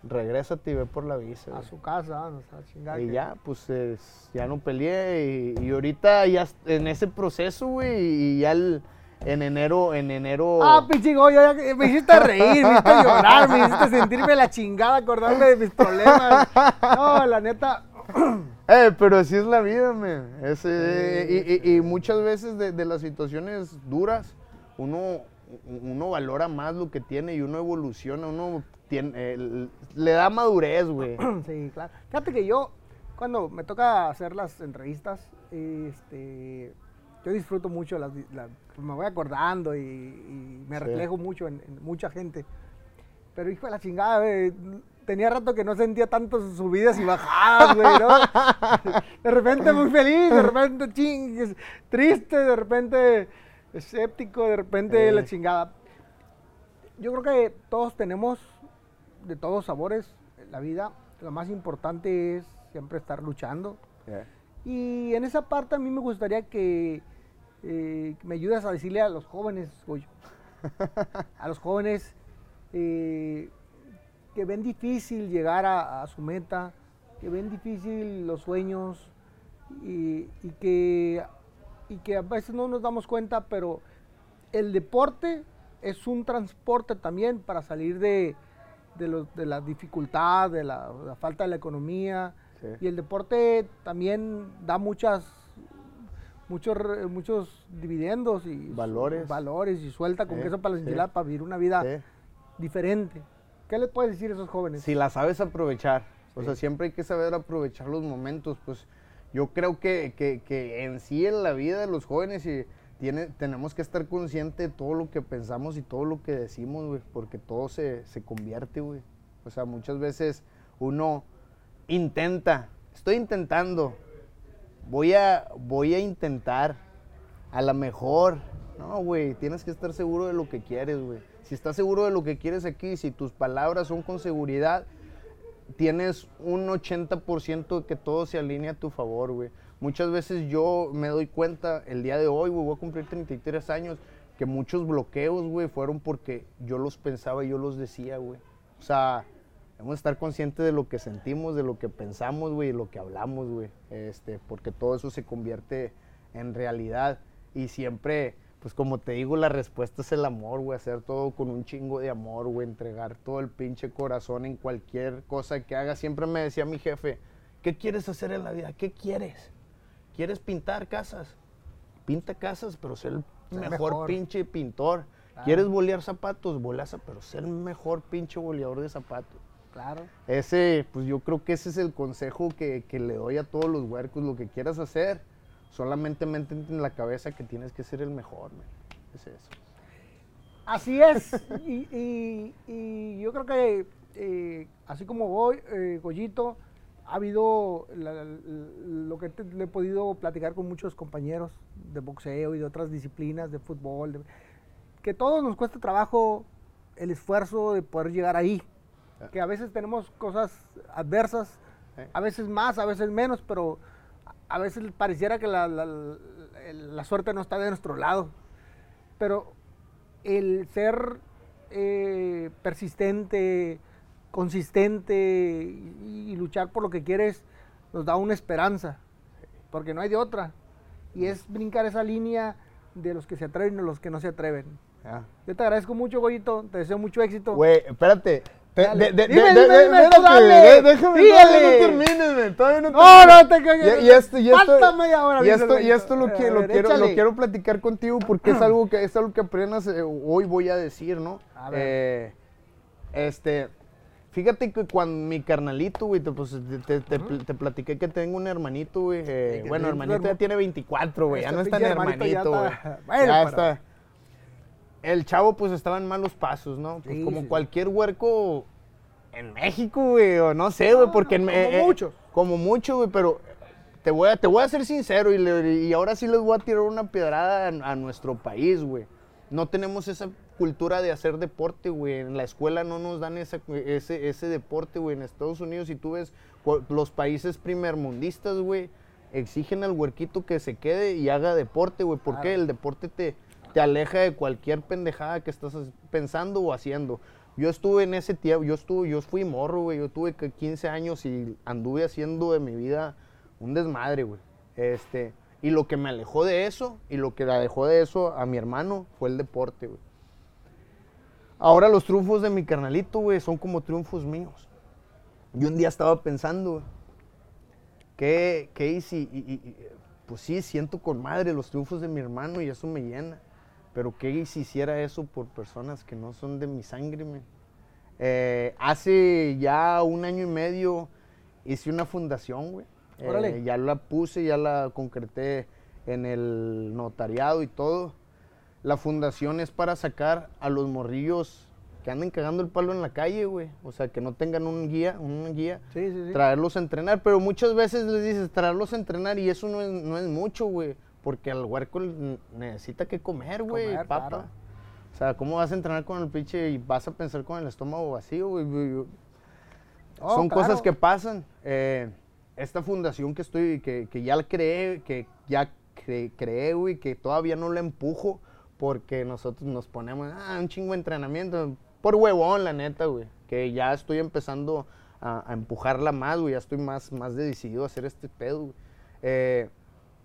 regrésate y ve por la visa. A güey. su casa, no sé, a chingar Y ya, pues es- ya no peleé y, y ahorita ya en ese proceso, güey, y ya el- en enero, en enero... Ah, pinche Goyo, me hiciste reír, me hiciste llorar, me hiciste sentirme la chingada, acordarme de mis problemas. No, la neta, Eh, pero así es la vida, man. Es, eh, y, y- y muchas veces de, de las situaciones duras, uno, uno valora más lo que tiene y uno evoluciona, uno tiene, el- le da madurez, güey. sí, claro. Fíjate que yo, cuando me toca hacer las entrevistas, este, yo disfruto mucho, las, me voy acordando y, y me Sí. reflejo mucho en, en mucha gente. Pero hijo de la chingada, güey, tenía rato que no sentía tantas subidas y bajadas, güey, ¿no? De repente muy feliz, de repente ching, triste, de repente escéptico, de repente Eh. la chingada. Yo creo que todos tenemos de todos sabores en la vida. Lo más importante es siempre estar luchando. Y en esa parte a mí me gustaría que eh, me ayudes a decirle a los jóvenes, Goyo, a los jóvenes eh, que ven difícil llegar a, a su meta, que ven difícil los sueños y, y que, y que a veces no nos damos cuenta, pero el deporte es un transporte también para salir de, de, la dificultad, de la, la falta de la economía. Sí. Y el deporte también da muchas muchos muchos dividendos y Valores. valores y suelta con Sí, queso para la sí. enchilada para vivir una vida diferente. ¿Qué les puedes decir a esos jóvenes? Si la sabes aprovechar. O Sí. sea, siempre hay que saber aprovechar los momentos. Pues yo creo que, que- que en sí en la vida de los jóvenes y tiene, tenemos que estar conscientes de todo lo que pensamos y todo lo que decimos, güey. Porque todo se, se convierte, güey. O sea, muchas veces uno intenta, estoy intentando, voy a, voy a intentar, a lo mejor. No, güey, tienes que estar seguro de lo que quieres, güey. Si estás seguro de lo que quieres aquí, si tus palabras son con seguridad, tienes un 80% de que todo se alinea a tu favor, güey. Muchas veces yo me doy cuenta, el día de hoy, güey, voy a cumplir 33 años, que muchos bloqueos, güey, fueron porque yo los pensaba y yo los decía, güey. O sea, debemos estar conscientes de lo que sentimos, de lo que pensamos, güey, y lo que hablamos, güey. Este, porque todo eso se convierte en realidad. Y siempre, pues como te digo, la respuesta es el amor, güey. Hacer todo con un chingo de amor, güey. Entregar todo el pinche corazón en cualquier cosa que hagas. Siempre me decía mi jefe, ¿qué quieres hacer en la vida? ¿Qué quieres? ¿Quieres pintar casas? Pinta casas, pero sé el mejor, mejor. pinche pintor. ¿Quieres bolear zapatos? Boleaza, pero ser el mejor pinche boleador de zapatos. Claro. Ese, pues yo creo que ese es el consejo que, que le doy a todos los huercos. Lo que quieras hacer, solamente mantente en la cabeza que tienes que ser el mejor, man. Es eso. Así es. y, y- y yo creo que, eh, así como voy, eh, Goyito, ha habido la- la- lo que te- le he podido platicar con muchos compañeros de boxeo y de otras disciplinas, de fútbol, de- que todos nos cuesta trabajo el esfuerzo de poder llegar ahí. Que a veces tenemos cosas adversas, a veces más, a veces menos, pero a- veces pareciera que la, la- la- suerte no está de nuestro lado. Pero el ser eh, persistente, consistente y, y luchar por lo que quieres nos da una esperanza, porque no hay de otra. Y es brincar esa línea de los que se atreven y los que no se atreven. Ya. Yo te agradezco mucho, Goyito, te deseo mucho éxito. Güey, espérate. Dale. de- de- Dime, de- dime, tú dale. déjame, todavía no termines, todavía no No, termines. no te cagues. Y, y esto, y esto, Falta media hora, y esto, el y esto lo, Goyito. que- A lo ver, quiero, lo quiero platicar contigo porque es algo que es algo que apenas eh, hoy voy a decir, ¿no? A ver. Eh, este, fíjate que cuando mi carnalito, güey, te, pues, te, te- te- te platiqué que tengo un hermanito, güey. eh, bueno, hermanito ya tiene 24, güey, ya Este no es tan hermanito ya está- bueno, ya está. El chavo, pues, estaba en malos pasos, ¿no? Pues, Sí, como sí. cualquier huerco en México, güey, o no sé, güey, No, porque... no, como eh, eh, muchos. Como mucho, güey, pero te voy, a, te voy a ser sincero y, le- y ahora sí les voy a tirar una pedrada a, a nuestro país, güey. No tenemos esa cultura de hacer deporte, güey. En la escuela no nos dan esa- ese, ese deporte, güey. En Estados Unidos, si tú ves los países primermundistas, güey, exigen al huerquito que se quede y haga deporte, güey. Porque Claro. el deporte te, te aleja de cualquier pendejada que estás pensando o haciendo. Yo estuve en ese tiempo, yo estuve, yo fui morro, güey. Yo tuve que 15 años y anduve haciendo de mi vida un desmadre, güey. Este, y lo que me alejó de eso y lo que la dejó de eso a mi hermano fue el deporte, güey. Ahora los triunfos de mi carnalito, güey, son como triunfos míos. Yo un día estaba pensando, güey, ¿qué, hice? Y, pues sí, siento con madre los triunfos de mi hermano y eso me llena. Pero ¿qué si hiciera eso por personas que no son de mi sangre? Eh, hace ya un año y medio hice una fundación, güey. Eh, Órale. ya la puse, ya la concreté en el notariado y todo. La fundación es para sacar a los morrillos que anden cagando el palo en la calle, güey. O sea, que no tengan un guía, un guía Sí, sí, sí. traerlos a entrenar, pero muchas veces les dices traerlos a entrenar y eso no es, no es mucho, güey, porque al huerco necesita que comer, güey, papa. claro. O sea, ¿cómo vas a entrenar con el pinche y vas a pensar con el estómago vacío, güey? Oh, Son claro. cosas que pasan. Eh, esta fundación que estoy, que, que ya la creé, que ya cre- creé, güey, que todavía no la empujo porque nosotros nos ponemos, ah, un chingo de entrenamiento. Por huevón, la neta, güey. Que ya estoy empezando a, a empujarla más, güey. Ya estoy más, más decidido a hacer este pedo, güey. Eh,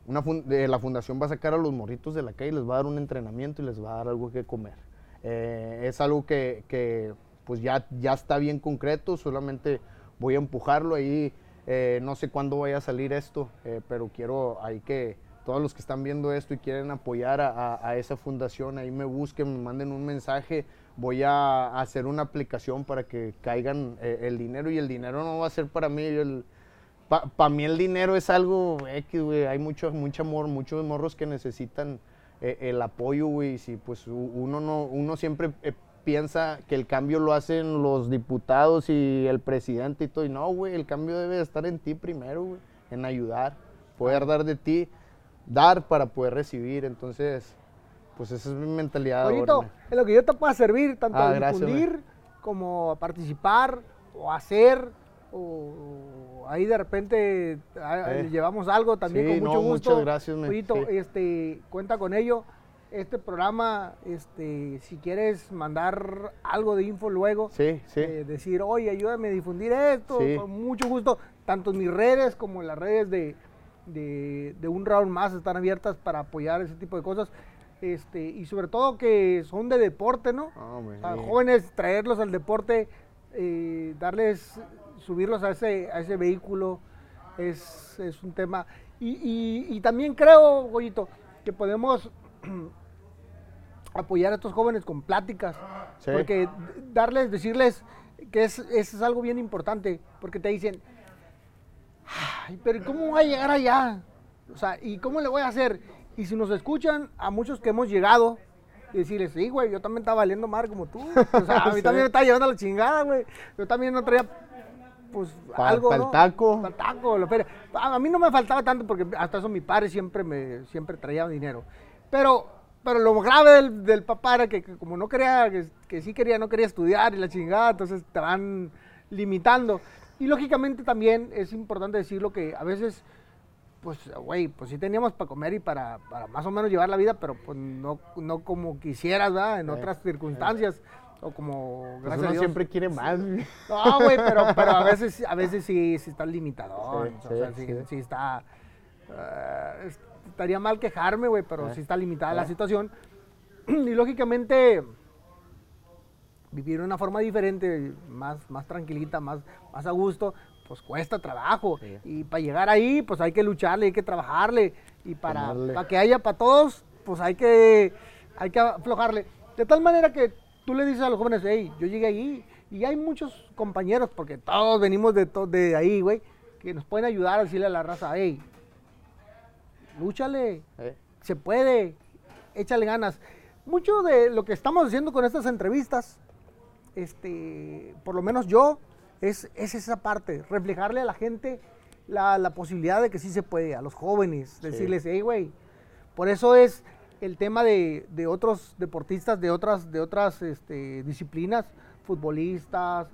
una fun- eh, la fundación va a sacar a los morritos de la calle, les va a dar un entrenamiento y les va a dar algo que comer. Eh, es algo que, que, pues ya, ya está bien concreto, solamente voy a empujarlo ahí. eh, no sé cuándo vaya a salir esto, eh, pero quiero ahí que todos los que están viendo esto y quieren apoyar a, a- a esa fundación, ahí me busquen, me manden un mensaje. Voy a hacer una aplicación para que caigan eh, el dinero y el dinero no va a ser para mí. el- para mí el dinero es algo X, güey. Hay mucho, mucho amor, muchos morros que necesitan eh, el apoyo, güey. Si pues uno no, uno siempre eh, piensa que el cambio lo hacen los diputados y el presidente y todo. Y no, güey, el cambio debe de estar en ti primero, güey. En ayudar, poder dar de ti, dar para poder recibir. Entonces, pues esa es mi mentalidad. Ahora, en lo que yo te pueda servir, tanto Ah, a gracias, difundir como a participar o hacer, o ahí de repente Eh. llevamos algo también Sí, con mucho no, gusto. muchas gracias, Ollito, sí. este, cuenta con ello. Este programa, este, si quieres mandar algo de info luego, Sí, sí. eh, decir, oye, ayúdame a difundir esto, con mucho gusto, tanto en mis redes como en las redes de, de, de un round más están abiertas para apoyar ese tipo de cosas. Este, y sobre todo que son de deporte, ¿no? Ah, A jóvenes, traerlos al deporte, eh, darles, subirlos a ese, a ese vehículo, es, es un tema. Y, y- y también creo, Goyito, que podemos apoyar a estos jóvenes con pláticas. Sí. Porque darles, decirles que es, es algo bien importante. Porque te dicen, ay, pero ¿cómo voy a llegar allá? O sea, ¿y cómo le voy a hacer? Y si nos escuchan a muchos que hemos llegado, y decirles, sí, güey, yo también estaba valiendo mar como tú. O sea, a mí Sí. también me estaba llevando a la chingada, güey. Yo también no traía, pues, Pa- algo, pa'l ¿no? taco. Pa'l taco, lo feria. A a mí no me faltaba tanto porque hasta eso mi padre siempre me siempre traía dinero. Pero, pero lo grave del, del papá era que, que como no quería, que, que sí quería, no quería estudiar y la chingada, entonces te van limitando. Y lógicamente también es importante decirlo que a veces, pues, güey, pues sí teníamos para comer y para, para más o menos llevar la vida, pero pues no, no como quisieras, ¿verdad? En Sí, otras circunstancias. O como, Pues gracias uno a Dios. siempre quiere más. No, güey, pero, pero a veces, a veces sí, sí está limitador. Sí, o sea, sí, está. eh, es- estaría mal quejarme, güey, pero Sí. sí está limitada la Sí. situación. Y lógicamente, vivir de una forma diferente, más, más tranquilita, más, más a gusto, pues cuesta trabajo. Sí. Y para llegar ahí, pues hay que lucharle, hay que trabajarle. Y para, para que haya para todos, pues hay que, hay que aflojarle. De tal manera que tú le dices a los jóvenes, hey, yo llegué ahí. Y hay muchos compañeros, porque todos venimos de, to- de ahí, güey, que nos pueden ayudar a decirle a la raza, hey, lúchale, Eh, se puede, échale ganas. Mucho de lo que estamos haciendo con estas entrevistas, este, por lo menos yo, es, es esa parte, reflejarle a la gente la, la posibilidad de que sí se puede, a los jóvenes, decirles, hey, güey, por eso es el tema de, de otros deportistas, de otras, de otras este, disciplinas, futbolistas,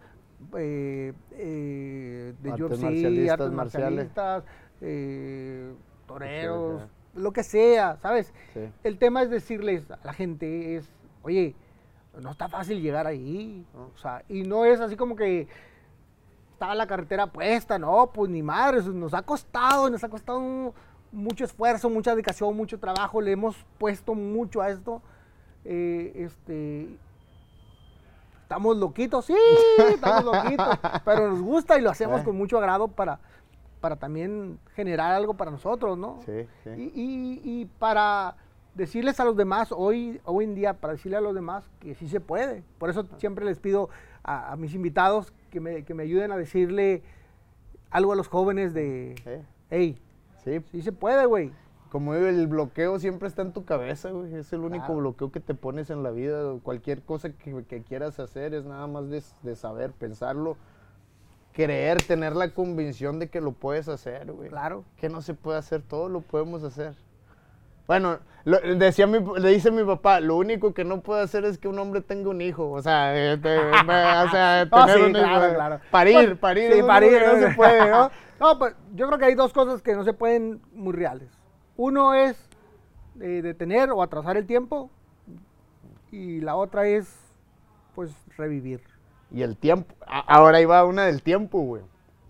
eh, eh, de Artes UFC, marcialistas, artes marcialistas, eh, toreros, lo que sea, ¿sabes? Sí. El tema es decirles a la gente es, oye, no está fácil llegar ahí, o sea, y no es así como que estaba la carretera puesta, no, pues ni madre, nos ha costado, nos ha costado un- mucho esfuerzo, mucha dedicación, mucho trabajo, le hemos puesto mucho a esto, eh, este, estamos loquitos, sí, estamos loquitos, pero nos gusta y lo hacemos Eh. con mucho agrado para, para también generar algo para nosotros, ¿no? Sí, sí. Y, y- y para decirles a los demás, hoy, hoy en día, para decirle a los demás que sí se puede. Por eso siempre les pido a, a mis invitados que me, que me ayuden a decirle algo a los jóvenes de, Sí. hey, Sí, sí se puede, güey. Como digo, el bloqueo siempre está en tu cabeza, güey. Es el único Claro. bloqueo que te pones en la vida. Cualquier cosa que, que quieras hacer es nada más de, de saber, pensarlo, creer, tener la convicción de que lo puedes hacer, güey. Claro. Que no se puede hacer, todo lo podemos hacer. Bueno, lo- decía mi, le dice mi papá, lo único que no puede hacer es que un hombre tenga un hijo. O sea, eh, te- me- o sea No, tener sí, un hijo. claro, claro. Parir, Pues, parir. Sí, parir. no se puede, ¿no? No, pues yo creo que hay dos cosas que no se pueden muy reales. Uno es eh, detener o atrasar el tiempo y la otra es, pues, revivir. Y el tiempo. A- Ahora iba una del tiempo, güey.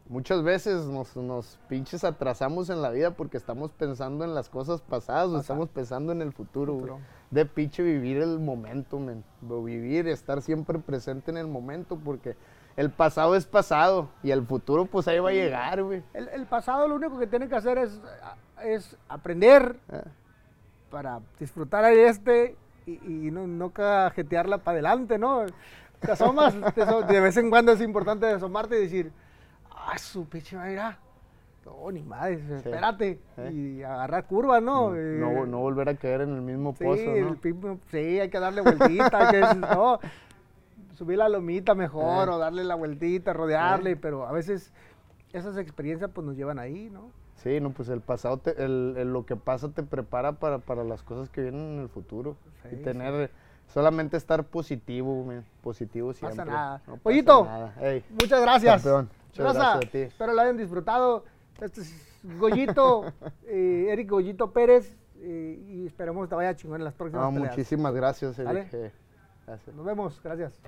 Muchas veces nos, nos pinches atrasamos en la vida porque estamos pensando en las cosas pasadas o estamos pensando en el futuro, güey. De pinche vivir el momento, men. Vivir, estar siempre presente en el momento porque el pasado es pasado y el futuro pues ahí va a llegar, güey. El, el pasado lo único que tiene que hacer es, es aprender Ah, para disfrutar el este y, y no, no cajetearla para adelante, ¿no? Te asomas, te de vez en cuando es importante asomarte y decir, ah, su pinche madre, mira, no, ni madre, espérate, ¿Eh? y agarrar curvas, ¿no? No, no volver a caer en el mismo sí, pozo, ¿no? sí, hay que darle vueltita, hay que, no, subir la lomita mejor Eh. o darle la vueltita, rodearle, pero a veces esas experiencias pues nos llevan ahí, ¿no? Sí, no, pues el pasado, te- el, el- lo que pasa te prepara para, para las cosas que vienen en el futuro. Sí, y tener, solamente estar positivo, men, positivo pasa siempre. nada. No pasa Pollito. nada. Ey, Muchas gracias. Campeón, muchas gracias a ti. Espero lo hayan disfrutado. Este es Goyito, eh, Eric Goyito Pérez. eh, y esperemos te vaya chingón en las próximas no, peleas. muchísimas gracias. Eric. eh, gracias. Nos vemos. Gracias.